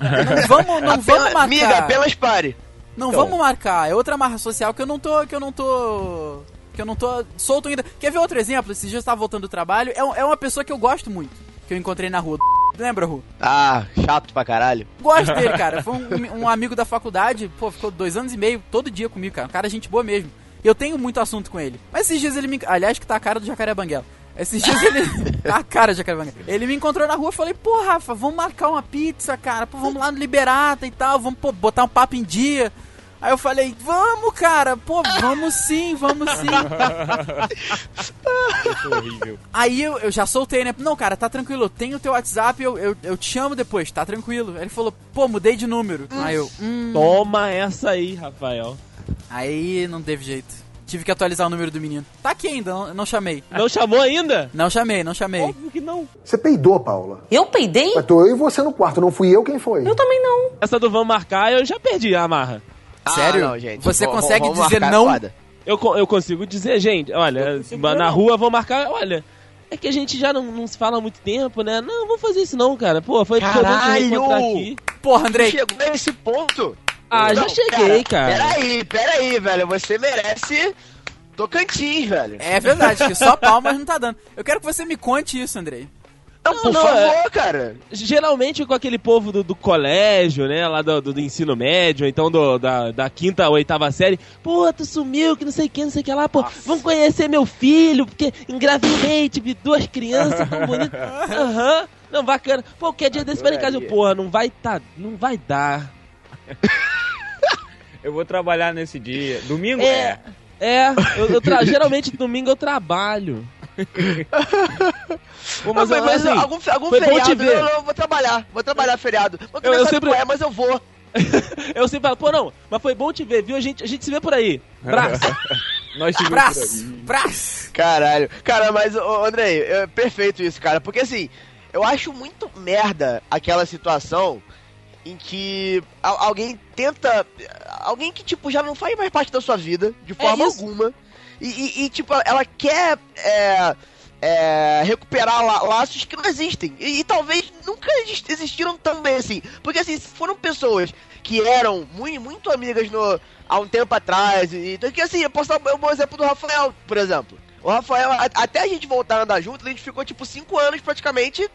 não vamos, não vamos marcar. Amiga, apenas pare. Não Então. vamos marcar. É outra marra social que eu não tô. Que eu não tô. Que eu não tô solto ainda. Quer ver outro exemplo? Dias eu tava voltando do trabalho. É, é uma pessoa que eu gosto muito. Que eu encontrei na rua. Lembra, Ru? Ah, chato pra caralho. Gosto dele, *laughs* cara. Foi um, um amigo da faculdade, pô, ficou dois anos e meio todo dia comigo, cara. Um cara gente boa mesmo. E eu tenho muito assunto com ele. Mas esses dias ele me. Aliás, que tá a cara do Jacaré Banguela. Esses dias ele. *laughs* *laughs* Tá a cara do Jacaré Banguela. Ele me encontrou na rua e falei, pô, Rafa, vamos marcar uma pizza, cara. Pô, vamos lá no Liberata e tal. Vamos pô, botar um papo em dia. Aí eu falei, vamos, cara, pô, vamos sim, vamos sim. horrível. Aí eu, eu já soltei, né? Não, cara, tá tranquilo, eu tenho o teu WhatsApp, eu, eu, eu te chamo depois, tá tranquilo. Aí ele falou, pô, mudei de número. Aí eu, hum. Toma essa aí, Rafael. Aí não teve jeito. Tive que atualizar o número do menino. Tá aqui ainda, não, não chamei. Não chamou ainda? Não chamei, não chamei. Óbvio que não. Você peidou, Paula. Eu peidei? Mas tô eu e você no quarto, não fui eu quem foi. Eu também não. Essa do Vamos Marcar, eu já perdi a amarra. Sério? Ah, não, gente. Você Vamos- consegue vamos dizer marcar não? foda. Eu, eu consigo dizer, gente, olha, na não. rua vou marcar, olha. É que a gente já não, não se fala há muito tempo, né? Não, vamos fazer isso não, cara. Pô, foi Caralho! aqui. Porra, Andrei, Chegou a esse ponto? Ah, já Não, cheguei, cara. Peraí, peraí, velho. Você merece Tocantins, velho. é verdade, que só palmas não tá dando. Eu quero que você me conte isso, Andrei. Não, Não, por não, favor, é- cara. Geralmente com aquele povo do, do colégio, né? Lá do, do- do ensino médio, então do- da, da quinta ou oitava série. Pô, tu sumiu, que não sei o que, não sei o que lá. Pô, vamos conhecer meu filho, porque engravidei, tive duas crianças tão bonitas. *laughs* Aham. Não, bacana. Pô, que dia desse vai em casa? Eu, porra, não vai tá, não vai dar. *laughs* Eu vou trabalhar nesse dia. Domingo? É. É, eu, eu tra- geralmente domingo eu trabalho. Pô, Mas, mas, mas, assim, algum, algum feriado, te ver. eu, eu vou trabalhar. Vou trabalhar feriado. Eu- não eu sempre- é, mas eu vou. *laughs* eu sempre falo, pô, não, mas foi bom te ver, viu? A gente, a gente se vê por aí. Braço. *laughs* Nós tivemos por Braço! aí. Braço! Caralho. Cara, mas, ô, Andrei, é perfeito isso, cara. Porque assim, eu acho muito merda aquela situação em que al- alguém tenta. Alguém que, tipo, já não faz mais parte da sua vida, de forma isso. alguma. E, e- e, tipo, ela quer. é, é, recuperar la- laços que não existem. E, e talvez nunca exist- existiram também assim. Porque assim, foram pessoas que eram muito, muito amigas no, há um tempo atrás. E, que assim, eu posso dar um bom exemplo do Rafael, por exemplo. O Rafael, a- até a gente voltar a andar junto, a gente ficou tipo 5 anos praticamente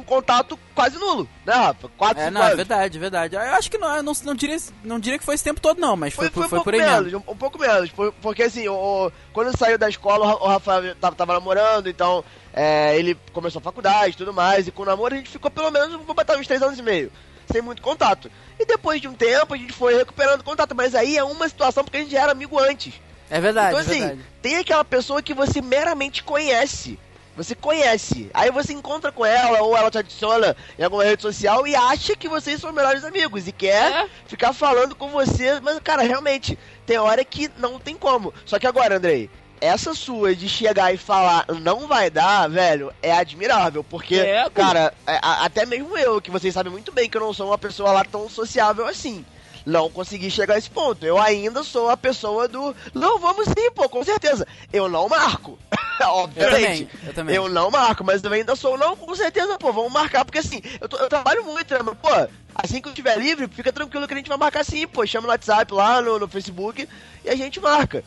com contato quase nulo, né, Rafa? 4, É, 5 não, é anos. verdade, é verdade. Eu acho que não, eu não, não, diria, não diria que foi esse tempo todo, não, mas foi, Foi, foi, foi, um por pouco aí menos, mesmo. um, um pouco menos. por- porque assim, o, quando saiu da escola, o Ra- o Rafael tava, tava namorando, então é, ele começou a faculdade e tudo mais. E com o namoro a gente ficou pelo menos, vou botar uns 3 anos e meio, sem muito contato. E depois de um tempo a gente foi recuperando contato, mas aí é uma situação porque a gente já era amigo antes. É verdade, então é assim, verdade. tem aquela pessoa que você meramente conhece. Você conhece. Aí você encontra com ela ou ela te adiciona em alguma rede social e acha que vocês são melhores amigos e quer É. ficar falando com você. Mas, cara, realmente, tem hora que não tem como. Só que agora, Andrei, essa sua de chegar e falar não vai dar, velho, é admirável. Porque, É, cara, é, a- até mesmo eu, que vocês sabem muito bem que eu não sou uma pessoa lá tão sociável assim. Não consegui chegar a esse ponto. Eu ainda sou a pessoa do. Não, vamos sim, pô, com certeza. Eu não marco. *laughs* Eu Obviamente. também, eu também. Eu não marco, mas eu ainda sou, não, com certeza, pô, vamos marcar, porque assim, eu, tô- eu trabalho muito, né, mas, pô, assim que eu estiver livre, fica tranquilo que a gente vai marcar sim, pô, chama no WhatsApp lá, no, no Facebook, e a gente marca.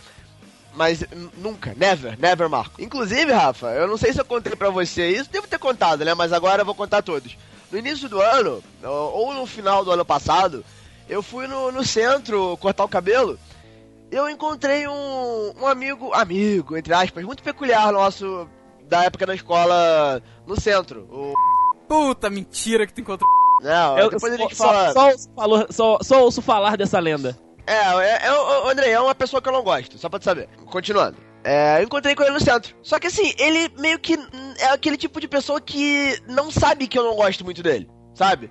Mas nunca, never, never marco. Inclusive, Rafa, eu não sei se eu contei pra você isso, devo ter contado, né, mas agora eu vou contar todos. No início do ano, ou no final do ano passado, eu fui no, no centro cortar o cabelo, eu encontrei um, um amigo, amigo, entre aspas, muito peculiar nosso, da época da escola, no centro. O, Puta mentira que tu encontrou. não, Eu- depois a gente só, fala... só, ouço falou- só- só ouço falar dessa lenda. É, é, é, o- o André, é uma pessoa que eu não gosto, só pra tu saber. Continuando. É, eu encontrei com ele no centro. Só que assim, ele meio que é aquele tipo de pessoa que não sabe que eu não gosto muito dele, sabe?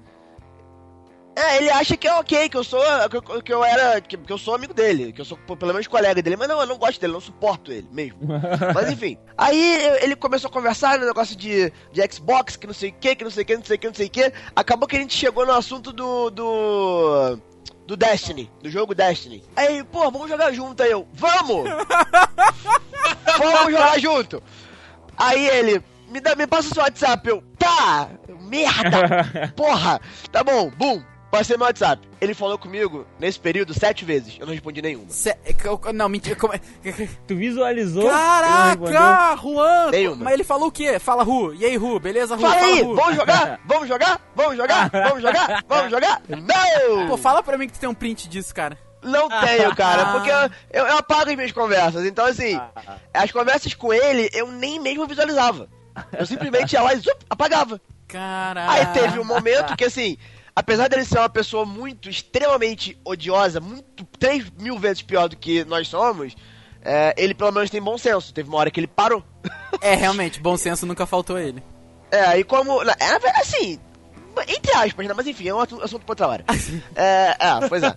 É, ele acha que é ok, que eu sou. que eu, que eu era. Que, que eu sou amigo dele, que eu sou pelo menos colega dele, mas não, eu não gosto dele, eu não suporto ele mesmo. *laughs* Mas enfim. Aí ele começou a conversar no negócio de, de Xbox, que não sei o que, que não sei o que, não sei o que, não sei o que. Acabou que a gente chegou no assunto do. do. do Destiny, do jogo Destiny. Aí, pô, vamos jogar junto aí eu. Vamos! *laughs* vamos jogar junto! Aí ele, me, dá, me passa o seu WhatsApp, eu. Tá! Merda! *laughs* Porra! Tá bom, bum! Passei meu WhatsApp. Ele falou comigo nesse período sete vezes. Eu não respondi nenhuma. Cê- eu- não, mentira. Como é? *laughs* Tu visualizou? Caraca, Juan! Nenhuma. Mas ele falou o quê? Fala, Ru. E aí, Ru? Beleza, Ru? Fala aí! Ru. Vamos jogar? *laughs* Vamos jogar? Vamos jogar? Vamos jogar? Vamos jogar? Não! Pô, fala pra mim que tu tem um print disso, cara. Não tenho, cara, porque eu, eu, eu apago as minhas conversas. Então, assim, as conversas com ele eu nem mesmo visualizava. Eu simplesmente ia lá e zup, apagava. Caraca. Aí teve um momento que, assim, apesar dele ser uma pessoa muito, extremamente odiosa, muito, 3 mil vezes pior do que nós somos, é, ele pelo menos tem bom senso. Teve uma hora que ele parou. É, realmente, bom senso nunca faltou a ele. É, e como. na- É, assim. Entre aspas, né? Mas enfim, é um assunto pra outra hora. É, é, pois é.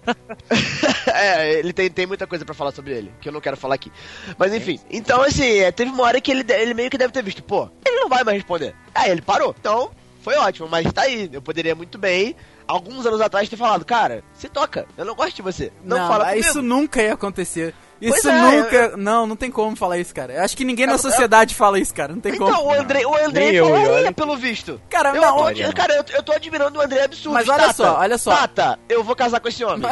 *laughs* é, ele tem, tem muita coisa pra falar sobre ele, que eu não quero falar aqui. Mas enfim, então assim, é, teve uma hora que ele, ele meio que deve ter visto, pô, ele não vai mais responder. Aí ele parou. Então, foi ótimo, mas tá aí. Eu poderia muito bem, alguns anos atrás, ter falado, cara, se toca, eu não gosto de você. Não, fala comigo. isso nunca ia acontecer. Isso é, nunca. Não, não tem como falar isso, cara. Eu acho que ninguém na Eu- sociedade fala isso, cara. Não tem Então, como. o Andrei, o Andrei Nem eu, falaria, pelo visto. Cara, eu não, tô, olha, cara, eu, eu tô admirando o André absurdo. Mas olha Tata, só, olha só. Tata, eu vou casar com esse homem. *laughs*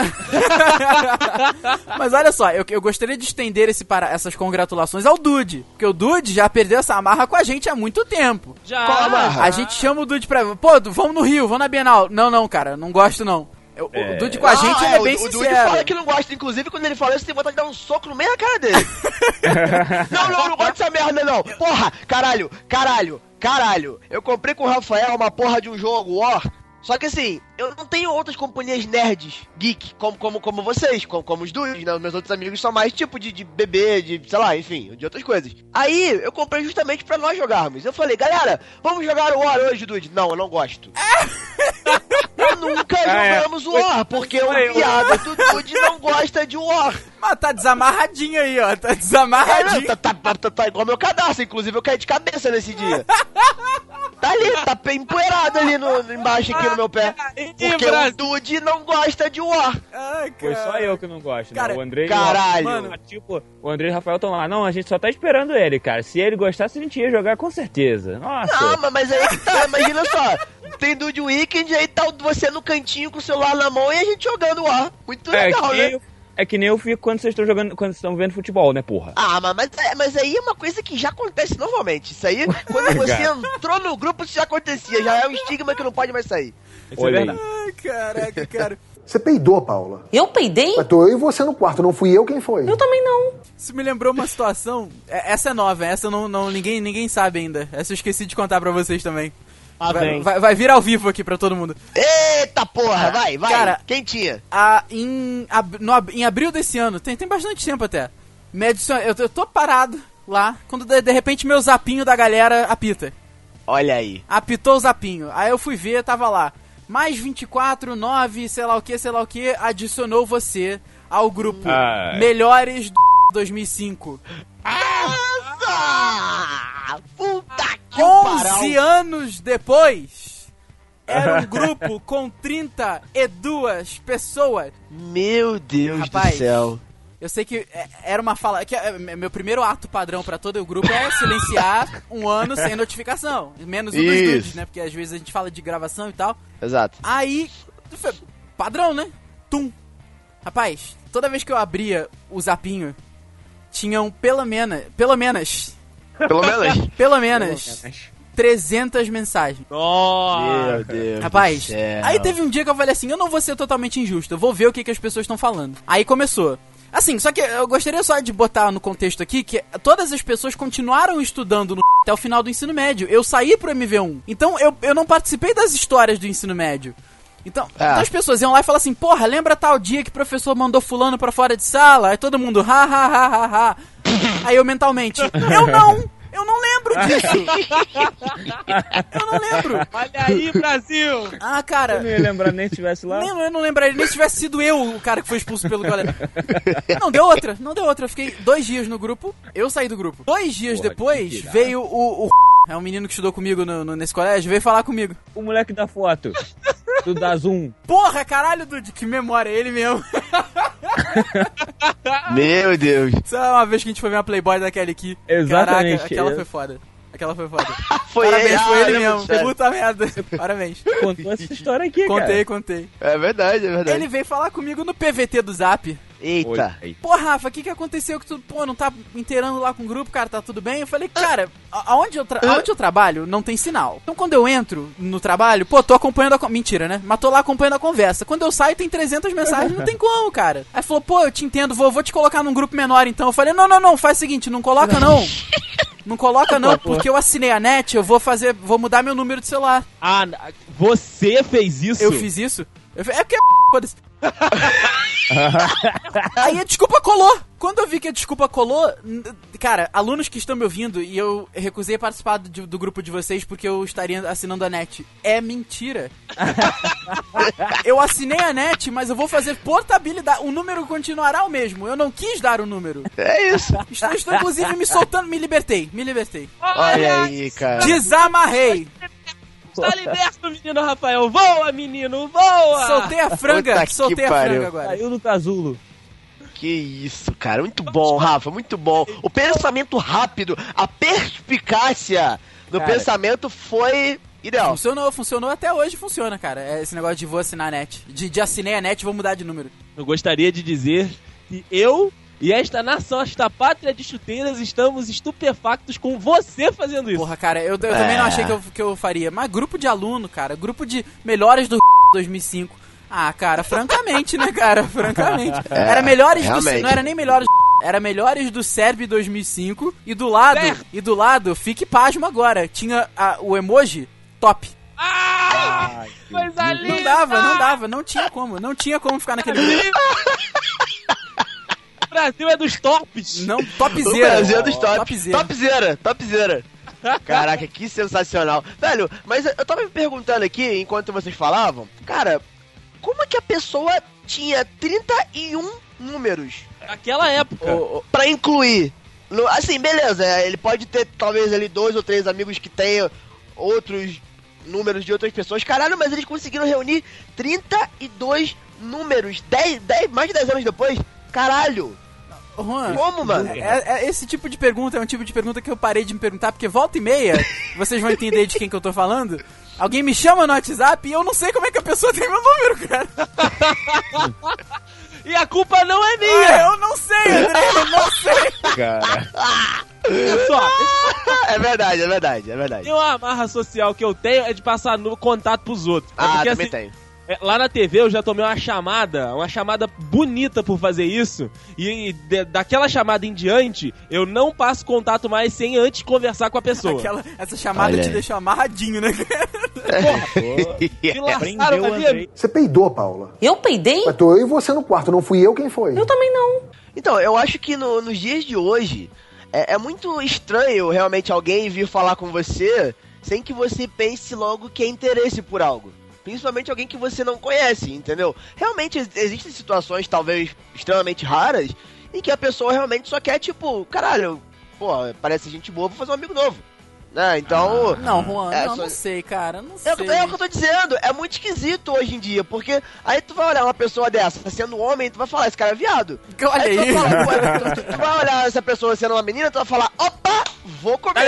Mas olha só, eu, eu gostaria de estender esse para, essas congratulações ao Dude. Porque o Dude já perdeu essa amarra com a gente há muito tempo. Já. Qual a barra? A gente chama o Dude pra. Pô, vamos no Rio, vamos na Bienal. Não, não, cara, não gosto não. Eu- O Dude com a Não, gente ele é, é bem o, o Dude sincero. fala que não gosta, inclusive, quando ele fala isso, tem vontade de dar um soco no meio da cara dele. *laughs* não, não, eu não gosto dessa merda, não. Porra, caralho, caralho, caralho. Eu comprei com o Rafael uma porra de um jogo War. Só que assim, eu não tenho outras companhias nerds, geek, como, como, como vocês, como, como os dudes, né? Os meus outros amigos são mais tipo de, de bebê, de, sei lá, enfim, de outras coisas. Aí, eu comprei justamente pra nós jogarmos. Eu falei, galera, vamos jogar o War hoje, dude. Não, eu não gosto. *laughs* Nunca é. jogamos War, porque o piada do Dude não gosta de War. Mas tá desamarradinho aí, ó. Tá É, desamarradinho. tá, tá, tá, tá, tá igual meu cadastro, inclusive eu caí de cabeça nesse dia. *laughs* Tá ali, tá bem empoeirado ali no, embaixo aqui no meu pé. *laughs* Porque o Dude não gosta de War. Ai, Foi só eu que não gosto, Cara, né? O Andrei. caralho. Mano, tipo, o Andrei e o Rafael estão lá. Não, a gente só tá esperando ele, cara. Se ele gostasse, a gente ia jogar com certeza. Nossa. Não, mas, mas aí que tá, imagina só. Tem Dude Weekend, aí tá você no cantinho com o celular na mão e a gente jogando War. Muito é, legal, que né? É que nem eu fico quando vocês estão jogando, quando estão vendo futebol, né, porra? Ah, mas, mas, é- mas aí é uma coisa que já acontece normalmente. Isso aí, *laughs* quando você entrou no grupo, isso já acontecia. Já é um estigma que não pode mais sair. Isso é Olha aí. verdade. Ai, caraca, cara. *laughs* Você peidou, Paula. Eu peidei? Mas tô eu e você no quarto, não fui eu quem foi. Eu também não. Isso me lembrou uma situação. é- Essa é nova, essa não, não ninguém, ninguém sabe ainda. Essa eu esqueci de contar pra vocês também. Lá Vai, vai, vai vir ao vivo aqui pra todo mundo. Eita porra, vai, vai. Cara, Quem tinha? A, em, ab- no em abril desse ano, tem, tem bastante tempo até. Me adiciona- eu, eu tô parado lá, quando de, de repente meu zapinho da galera apita. Olha aí. Apitou o zapinho. Aí eu fui ver, tava lá. Mais 24, 9, sei lá o que, sei lá o que, adicionou você ao grupo Ai. Melhores do 2005. Nossa! Puta que 11 anos depois, era um *laughs* grupo com 32 pessoas. Meu Deus Rapaz, do céu. Eu sei que é, era uma fala. Que é, meu primeiro ato padrão pra todo o grupo é silenciar *laughs* um ano sem notificação. Menos o dos dudes, né? Porque às vezes a gente fala de gravação e tal. Exato. Aí. Padrão, né? Tum. Rapaz, toda vez que eu abria o zapinho, tinham pelo menos. Pelo menos. *laughs* Pelo menos. Pelo menos. 300 mensagens. Nossa. Meu Deus. Rapaz, aí teve um dia que eu falei assim, eu não vou ser totalmente injusto, eu vou ver o que, que as pessoas estão falando. Aí começou. Assim, só que eu gostaria só de botar no contexto aqui que todas as pessoas continuaram estudando no *laughs* até o final do ensino médio. Eu saí pro MV1. Então eu, eu não participei das histórias do ensino médio. Então, Ah. então as pessoas iam lá e falavam assim, porra, lembra tal dia que o professor mandou fulano pra fora de sala? Aí todo mundo, ha, ha, ha, ha, ha. Aí eu mentalmente, eu não! Eu não lembro disso! eu não lembro! Olha aí, Brasil. Ah, Eu cara, não ia lembrar nem se estivesse lá. nem, eu não lembraria nem se tivesse sido eu o cara que foi expulso pelo galera. Não, deu outra, não deu outra. Eu fiquei dois dias no grupo, eu saí do grupo. Dois dias Porra, depois, veio o, o. *laughs* É um menino que estudou comigo no- no- nesse colégio, veio falar comigo. O moleque da foto. Do Zoom. Porra, caralho, Dude, que memória, ele mesmo. *laughs* Meu Deus. Só uma vez que a gente foi ver uma Playboy da Kelly Key. Exatamente. Caraca, aquela Eu- foi foda. Aquela foi foda. *laughs* Foi Parabéns, ele, foi ele mesmo. é. Puta merda. Parabéns. Contou essa história aqui, Contei, cara. contei. É verdade, é verdade. Ele veio falar comigo no PVT do Zap. Eita. Aí. Pô, Rafa, o que que aconteceu que tu, pô, não tá inteirando lá com o grupo, cara, tá tudo bem? Eu falei, cara, aonde eu, aonde eu trabalho não tem sinal. Então quando eu entro no trabalho, pô, tô acompanhando a... Mentira, né? Mas tô lá acompanhando a conversa. Quando eu saio tem 300 mensagens, não tem como, cara. Aí falou, pô, eu te entendo, vou, vou te colocar num grupo menor então. Eu falei, não, não, não, faz o seguinte, não coloca não. *laughs* Não coloca não, porque eu assinei a net, eu vou fazer, vou mudar meu número de celular. Ah, você fez isso? Eu fiz isso? Eu falei, é porque é *laughs* foda-se. *laughs* Aí a desculpa colou. Quando eu vi que a desculpa colou, cara, alunos que estão me ouvindo e eu recusei participar do, do grupo de vocês porque eu estaria assinando a net. É mentira. *laughs* eu assinei a net, mas eu vou fazer portabilidade. O número continuará o mesmo. Eu não quis dar o número. É isso. Estou, estou inclusive me soltando, me libertei, me libertei. Olha aí, cara. Desamarrei. Está liberto, menino Rafael. Voa, menino, voa. Soltei a franga, Puta que soltei a pariu. franga agora. Saiu do casulo. Que isso, cara. Muito bom, Rafa, muito bom. O pensamento rápido, a perspicácia do Cara. pensamento foi ideal. Funcionou, funcionou até hoje, funciona, cara. É Esse negócio de vou assinar a net. De, de assinei a net e vou mudar de número. Eu gostaria de dizer que eu e esta nação, esta pátria de chuteiras, estamos estupefactos com você fazendo isso. Porra, cara, eu, eu também não achei que eu, que eu faria. Mas grupo de aluno, cara, grupo de melhores do *laughs* 2005. Ah, cara, francamente, né, cara? *laughs* Francamente. Era melhores do. realmente. Não era nem melhores do. *laughs* Era melhores do Serb 2005. E do lado. Certo. E do lado, fique pasmo agora. Tinha a- o emoji top. Ah, coisa linda! Não dava, não dava, não tinha como. Não tinha como ficar naquele Brasil é dos tops! Não, O topzera. Brasil é dos top. Topzera. Topzera, topzera. Caraca, que sensacional. Velho, mas eu tava me perguntando aqui, enquanto vocês falavam, cara, como é que a pessoa tinha 31 números Naquela época. O- o- pra incluir? No- assim, beleza, é, ele pode ter talvez ali dois ou três amigos que tenham outros números de outras pessoas. Caralho, mas eles conseguiram reunir 32 números, 10, 10, mais de 10 anos depois. Caralho! Juan, Como, mano? é- é- esse tipo de pergunta é um tipo de pergunta que eu parei de me perguntar, porque volta e meia, vocês vão entender de quem que eu tô falando. Alguém me chama no WhatsApp e eu não sei como é que a pessoa tem meu número, cara. *laughs* E a culpa não é Ah, minha! eu não sei, André, eu não sei. Cara. Só, É verdade, é verdade, é verdade. tem uma amarra social que eu tenho é de passar no contato pros outros. É Ah, porque, também assim, tem. É, lá na TV eu já tomei uma chamada, uma chamada bonita por fazer isso. E, de- daquela chamada em diante, eu não passo contato mais sem antes conversar com a pessoa. Aquela, essa chamada Olha te aí. deixou amarradinho, né, cara? Me laçaram. *laughs* Você peidou, Paula. Eu peidei? Mas tô eu e você no quarto, não fui eu quem foi. Eu também não. Então, eu acho que no- nos dias de hoje é, é muito estranho realmente alguém vir falar com você sem que você pense logo que é interesse por algo. Principalmente alguém que você não conhece, entendeu? Realmente ex- existem situações, talvez extremamente raras, em que a pessoa realmente só quer, tipo, caralho, pô, parece gente boa, vou fazer um amigo novo. Né? Então. Não, Juan, É, não, só- não sei, cara, não sei. É o, que, é o que eu tô dizendo, é muito esquisito hoje em dia, porque aí tu vai olhar uma pessoa dessa sendo homem, tu vai falar, esse cara é viado. Olha Aí tu, aí. vai falar, "Ué, tu- *laughs* tu- tu vai olhar essa pessoa sendo uma menina, tu vai falar, opa, vou comer.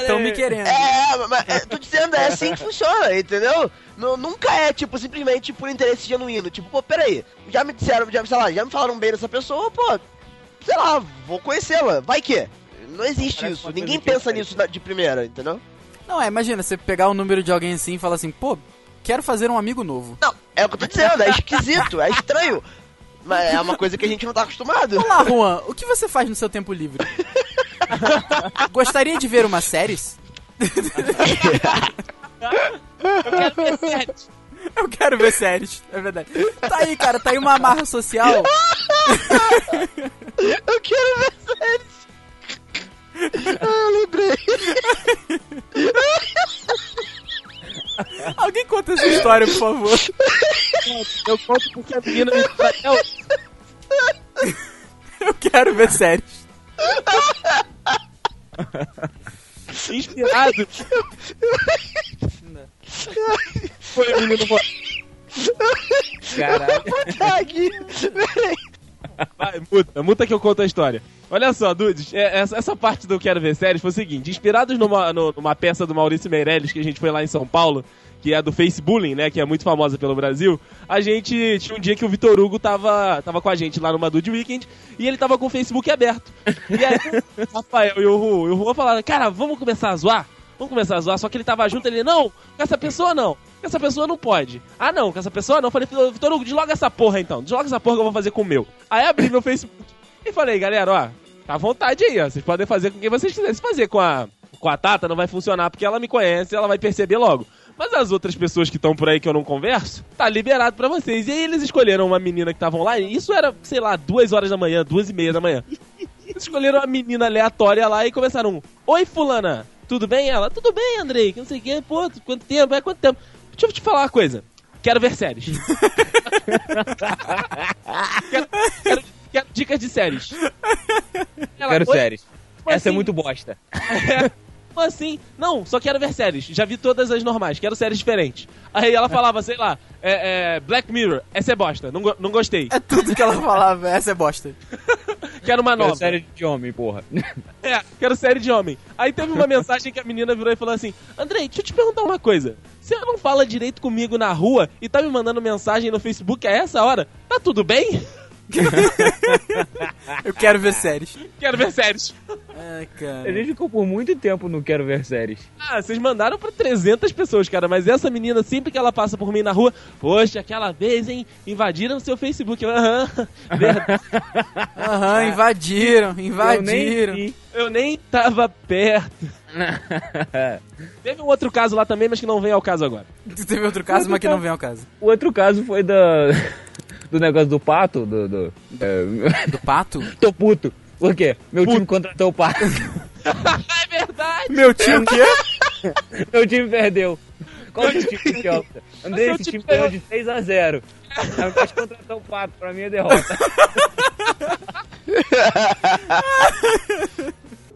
Estão me querendo. É, mas é, tô dizendo, é assim que funciona, entendeu? Nu- nunca é, tipo, simplesmente por interesse genuíno. Tipo, pô, peraí, já me disseram, já, sei lá, já me falaram bem dessa pessoa, pô, sei lá, vou conhecê-la, vai que? Não existe Parece isso, ninguém pensa é nisso de primeira, entendeu? Não, é, imagina, você pegar o número de alguém assim e falar assim, pô, quero fazer um amigo novo. Não, é o que eu tô dizendo, é esquisito, é estranho. Mas é uma coisa que a gente não tá acostumado. Olá, Juan, o que você faz no seu tempo livre? *laughs* Gostaria de ver uma séries? *laughs* Eu quero ver sete. Eu quero ver séries, é verdade. Tá aí, cara, tá aí uma amarra social. Eu quero ver séries. Ah, eu lembrei. Alguém conta essa história, por favor. Eu conto porque a menina me traiu. Eu quero ver séries. *laughs* Inspirado. Foi o menino. Caralho. Tá aqui. Vai, muta, muta que eu conto a história. Olha só, Dudes, é, essa, essa parte do Quero Ver Séries foi o seguinte: inspirados numa, no- numa peça do Maurício Meirelles que a gente foi lá em São Paulo, que é do Facebooling, né? Que é muito famosa pelo Brasil. A gente tinha um dia que o Vitor Hugo tava, tava com a gente lá numa Dude Weekend e ele tava com o Facebook aberto. E aí, o *laughs* Rafael e o e Ru falaram: Cara, vamos começar a zoar? Vamos começar a zoar. Só que ele tava junto, ele, não, com essa pessoa não. Com essa pessoa não pode. Ah, não, com essa pessoa não. Eu falei, Vitor Hugo, desloga essa porra então. Desloga essa porra que eu vou fazer com o meu. Aí abri meu Facebook e falei, galera, ó, tá à vontade aí, ó. Vocês podem fazer com quem vocês quiserem. Se fazer com a, com a Tata, não vai funcionar porque ela me conhece, ela vai perceber logo. Mas as outras pessoas que estão por aí que eu não converso, tá liberado pra vocês. E aí eles escolheram uma menina que tava online. Isso era, sei lá, duas horas da manhã, duas e meia da manhã. Eles escolheram uma menina aleatória lá e começaram. Oi, fulana, tudo bem? Ela, tudo bem, Andrei, que não sei o que, pô, quanto tempo, é quanto tempo. Deixa eu te falar uma coisa. Quero ver séries. *laughs* quero, quero- quero dicas de séries. Ela, Quero séries. Essa é assim- muito bosta. *laughs* Como assim? Não, só quero ver séries. Já vi todas as normais, quero séries diferentes. Aí ela falava, sei lá, é, é, Black Mirror, essa é bosta, não, go- não gostei. É tudo que ela falava, essa é bosta. *laughs* Quero uma Quero nova. série de homem, porra. *laughs* É, quero série de homem. Aí teve uma mensagem que a menina virou e falou assim: Andrei, deixa eu te perguntar uma coisa. Você não fala direito comigo na rua e tá me mandando mensagem no Facebook a essa hora? Tá tudo bem? *laughs* Eu quero ver séries. Quero ver séries. Ai, A cara. gente ficou por muito tempo no Quero Ver Séries. Ah, vocês mandaram pra 300 pessoas, cara, mas essa menina, sempre que ela passa por mim na rua, poxa, aquela vez, hein, invadiram seu Facebook. Aham, *laughs* verdade. Aham, invadiram, Eu nem invadiram. Eu nem tava perto. *laughs* Teve um outro caso lá também, mas que não vem ao caso agora. Teve outro caso, mas que não vem ao caso. O outro caso foi da... do negócio do pato, do... do é, Do pato? *laughs* tô puto. Por quê? Meu time contratou o pato. *laughs* é verdade! Meu tio o quê? *laughs* Meu time perdeu. Qual é o time que é? André, Seu esse time time ganhou de 3 a 0 Ao invés de contratar o pato, pra mim é derrota.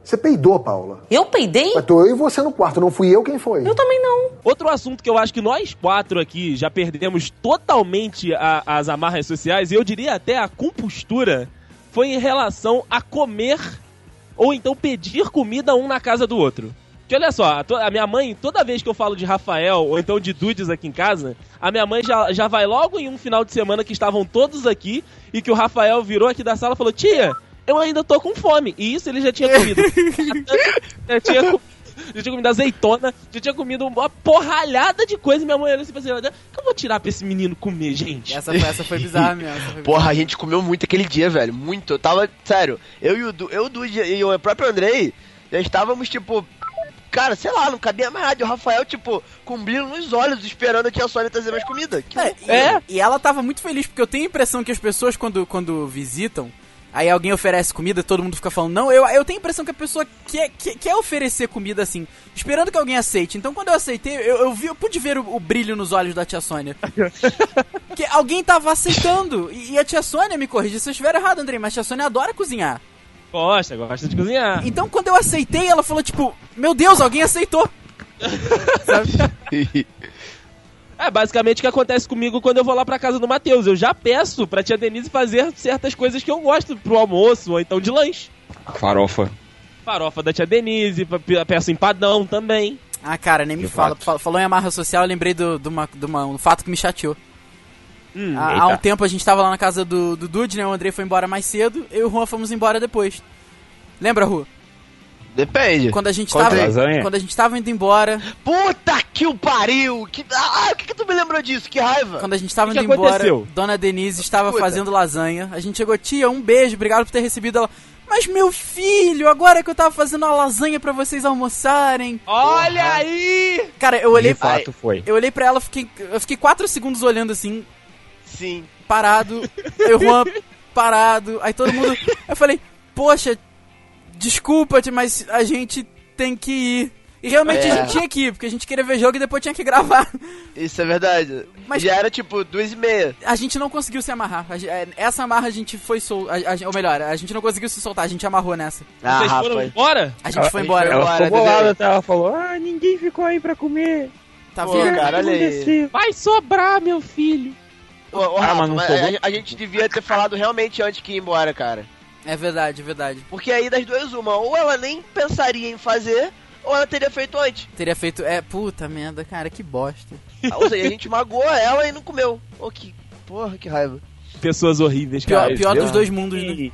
Você peidou, Paula. Eu peidei? Mas tô eu e você no quarto, não fui eu quem foi. Eu também não. Outro assunto que eu acho que nós quatro aqui já perdemos totalmente a- as amarras sociais, e eu diria até a compostura, foi em relação a comer ou então pedir comida um na casa do outro. Que olha só, a, minha mãe, toda vez que eu falo de Rafael ou então de Dudes aqui em casa, a minha mãe já, já vai logo em um final de semana que estavam todos aqui e que o Rafael virou aqui da sala e falou: Tia, eu ainda tô com fome. E isso ele já tinha comido. *laughs* já tinha comido. Já tinha comido azeitona, já tinha comido uma porralhada de coisa e minha mãe olhou assim e falou assim, o que eu vou tirar pra esse menino comer, gente? Essa, foi- essa foi bizarra mesmo. foi Porra, a gente comeu muito aquele dia, velho. Muito. Eu tava. Sério, eu e o Du, eu, o Du e o próprio Andrei já estávamos, tipo. Cara, sei lá, não cabia mais nada. E o Rafael, tipo, com brilho nos olhos, esperando a tia Sônia trazer mais comida. Que É, e, É? e ela tava muito feliz, porque eu tenho a impressão que as pessoas, quando, quando visitam, aí alguém oferece comida, todo mundo fica falando, não, eu, eu tenho a impressão que a pessoa quer, quer, quer oferecer comida assim, esperando que alguém aceite. Então quando eu aceitei, eu, eu, vi, eu pude ver o, o brilho nos olhos da tia Sônia. *laughs* que alguém tava aceitando. E, e a tia Sônia, me corrija se eu estiver errado, Andrei, mas a tia Sônia adora cozinhar. Gosta, gosta de cozinhar. Então quando eu aceitei, ela falou, tipo, meu Deus, alguém aceitou. *laughs* *laughs* Sabe? É basicamente o que acontece comigo quando eu vou lá pra casa do Matheus. Eu já peço pra tia Denise fazer certas coisas que eu gosto pro almoço ou então de lanche. Farofa. Farofa da tia Denise, pe- pe- peço empadão também. Ah, cara, nem me De fala. fato. Fal- Falou em amarra social, eu lembrei do, do, uma, do uma- um fato que me chateou. Hum, Há, há um tempo a gente tava lá na casa do, do Dude, né? O André foi embora mais cedo, eu e o Juan fomos embora depois. Lembra, Ru? Depende. Quando a gente Conta tava. Lasanha? Quando a gente tava indo embora. Puta que o pariu! Que... Ah, o que, que tu me lembrou disso? Que raiva! Quando a gente tava que indo que embora, aconteceu? Dona Denise estava Puta. fazendo lasanha. A gente chegou, tia, um beijo, obrigado por ter recebido ela. Mas meu filho, agora que eu tava fazendo uma lasanha pra vocês almoçarem. Olha aí! Cara, eu olhei De fato foi. Eu olhei pra ela, fiquei, eu fiquei quatro segundos olhando assim, Sim. parado, eu Juan parado, aí todo mundo. Eu falei, poxa, desculpa, tia, mas a gente tem que ir. E realmente É. a gente tinha que ir, porque a gente queria ver jogo e depois tinha que gravar. Isso é verdade. Mas- Já era tipo duas e meia. A gente não conseguiu se amarrar. É, Essa amarra a gente foi sol... a- a- Ou melhor, a gente não conseguiu se soltar, a gente amarrou nessa. Ah, Vocês foram rapaz. embora? A gente foi embora. Ela Bora, ficou bolada, tá? Ela falou, ah, ninguém ficou aí pra comer. Tá Pô, vendo? cara, olha. Vai sobrar, meu filho. Ô, ô, Ah, Rafa, mas não mas a, a gente devia ter falado realmente antes que ir embora, cara. É verdade, é verdade. Porque aí das duas, uma, ou ela nem pensaria em fazer, ou ela teria feito antes. Teria feito. É, puta merda, cara, que bosta. Ou seja, a gente *laughs* magoou ela e não comeu. Ô, que porra, que raiva. Pessoas horríveis, Pior, cara. pior Deus. dos dois mundos, né?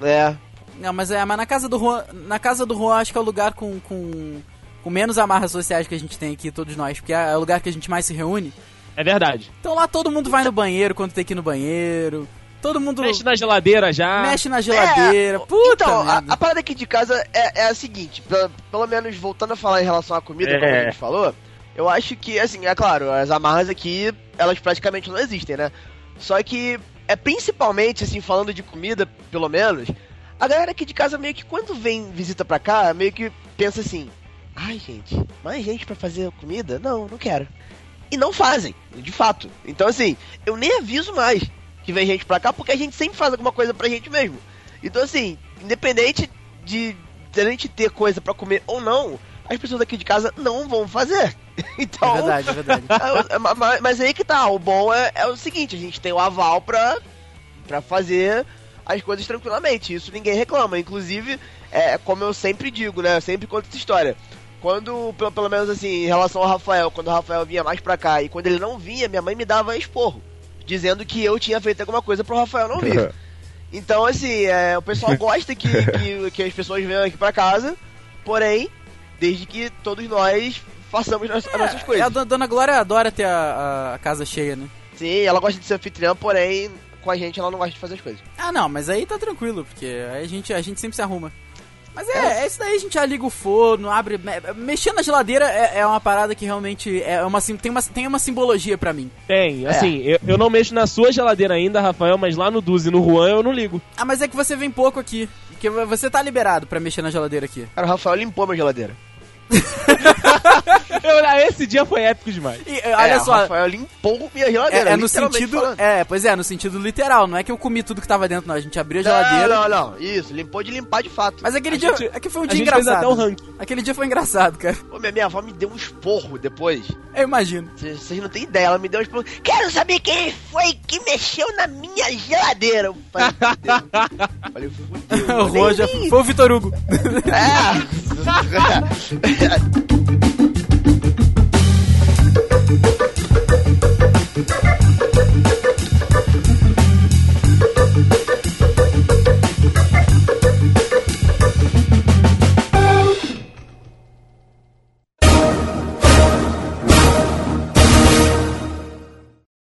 É. Não, mas é, mas na casa do Juan, na casa do Juan acho que é o lugar com, com, com menos amarras sociais que a gente tem aqui, todos nós, porque é o lugar que a gente mais se reúne. É verdade. Então lá todo mundo vai no banheiro quando tem que ir no banheiro. Todo mundo Mexe na geladeira já. mexe na geladeira. Puta então, a, a parada aqui de casa é, é a seguinte, pelo, pelo menos voltando a falar em relação à comida, como É. a gente falou, eu acho que, assim, é claro, as amarras aqui, elas praticamente não existem, né? Só que, é principalmente, assim, falando de comida, pelo menos, a galera aqui de casa meio que quando vem visita pra cá, meio que pensa assim, ai gente, mais gente pra fazer comida? Não, não quero. E não fazem, de fato. Então, assim, eu nem aviso mais que vem gente pra cá, porque a gente sempre faz alguma coisa pra gente mesmo. Então, assim, independente de, de a gente ter coisa pra comer ou não, as pessoas daqui de casa não vão fazer. *laughs* Então. É verdade, é verdade. *laughs* é, ma- ma- Mas aí que tá, o bom é, é o seguinte, a gente tem o aval pra, pra fazer as coisas tranquilamente. Isso ninguém reclama. Inclusive, é como eu sempre digo, né? Eu sempre conto essa história. Quando, pelo, pelo menos assim, em relação ao Rafael, quando o Rafael vinha mais pra cá e quando ele não vinha, minha mãe me dava esporro. Dizendo que eu tinha feito alguma coisa pro Rafael não vir. Então, assim, é, o pessoal *laughs* gosta que, que, que as pessoas venham aqui pra casa, porém, desde que todos nós façamos as, as nossas É, coisas. a dona- Glória adora ter a, a- a casa cheia, né? Sim, ela gosta de ser anfitriã, porém, com a gente ela não gosta de fazer as coisas. Ah, não, mas aí tá tranquilo, porque aí a gente, a gente sempre se arruma. Mas é, é isso daí, a gente já liga o forno, abre. me- Mexer na geladeira é, é uma parada que realmente é uma, tem, uma, tem uma simbologia pra mim. Tem, assim, eu, eu não mexo na sua geladeira ainda, Rafael, mas lá no Duzi e no Juan eu não ligo. Ah, mas é que você vem pouco aqui. Porque você tá liberado pra mexer na geladeira aqui. Cara, o Rafael limpou minha geladeira. *laughs* Ah, esse dia foi épico demais. E, eh, olha É, só. O Rafael limpou minha geladeira. É, é no sentido. falando. É, pois é, no sentido literal. Não é que eu comi tudo que tava dentro, não. A gente abriu a geladeira. Não, não, não. Isso, limpou de limpar de fato. Mas aquele A dia. gente- é que foi um a dia gente fez engraçado. até um ranking. Aquele dia foi engraçado, cara. Pô, minha, minha avó me deu um esporro depois. Eu imagino. Vocês não têm ideia, ela me deu um esporro. Quero saber quem foi que mexeu na minha geladeira. Eu falei. *laughs* Falei, fudeu. O já- Foi o Vitor Hugo. É. *laughs* Thank you.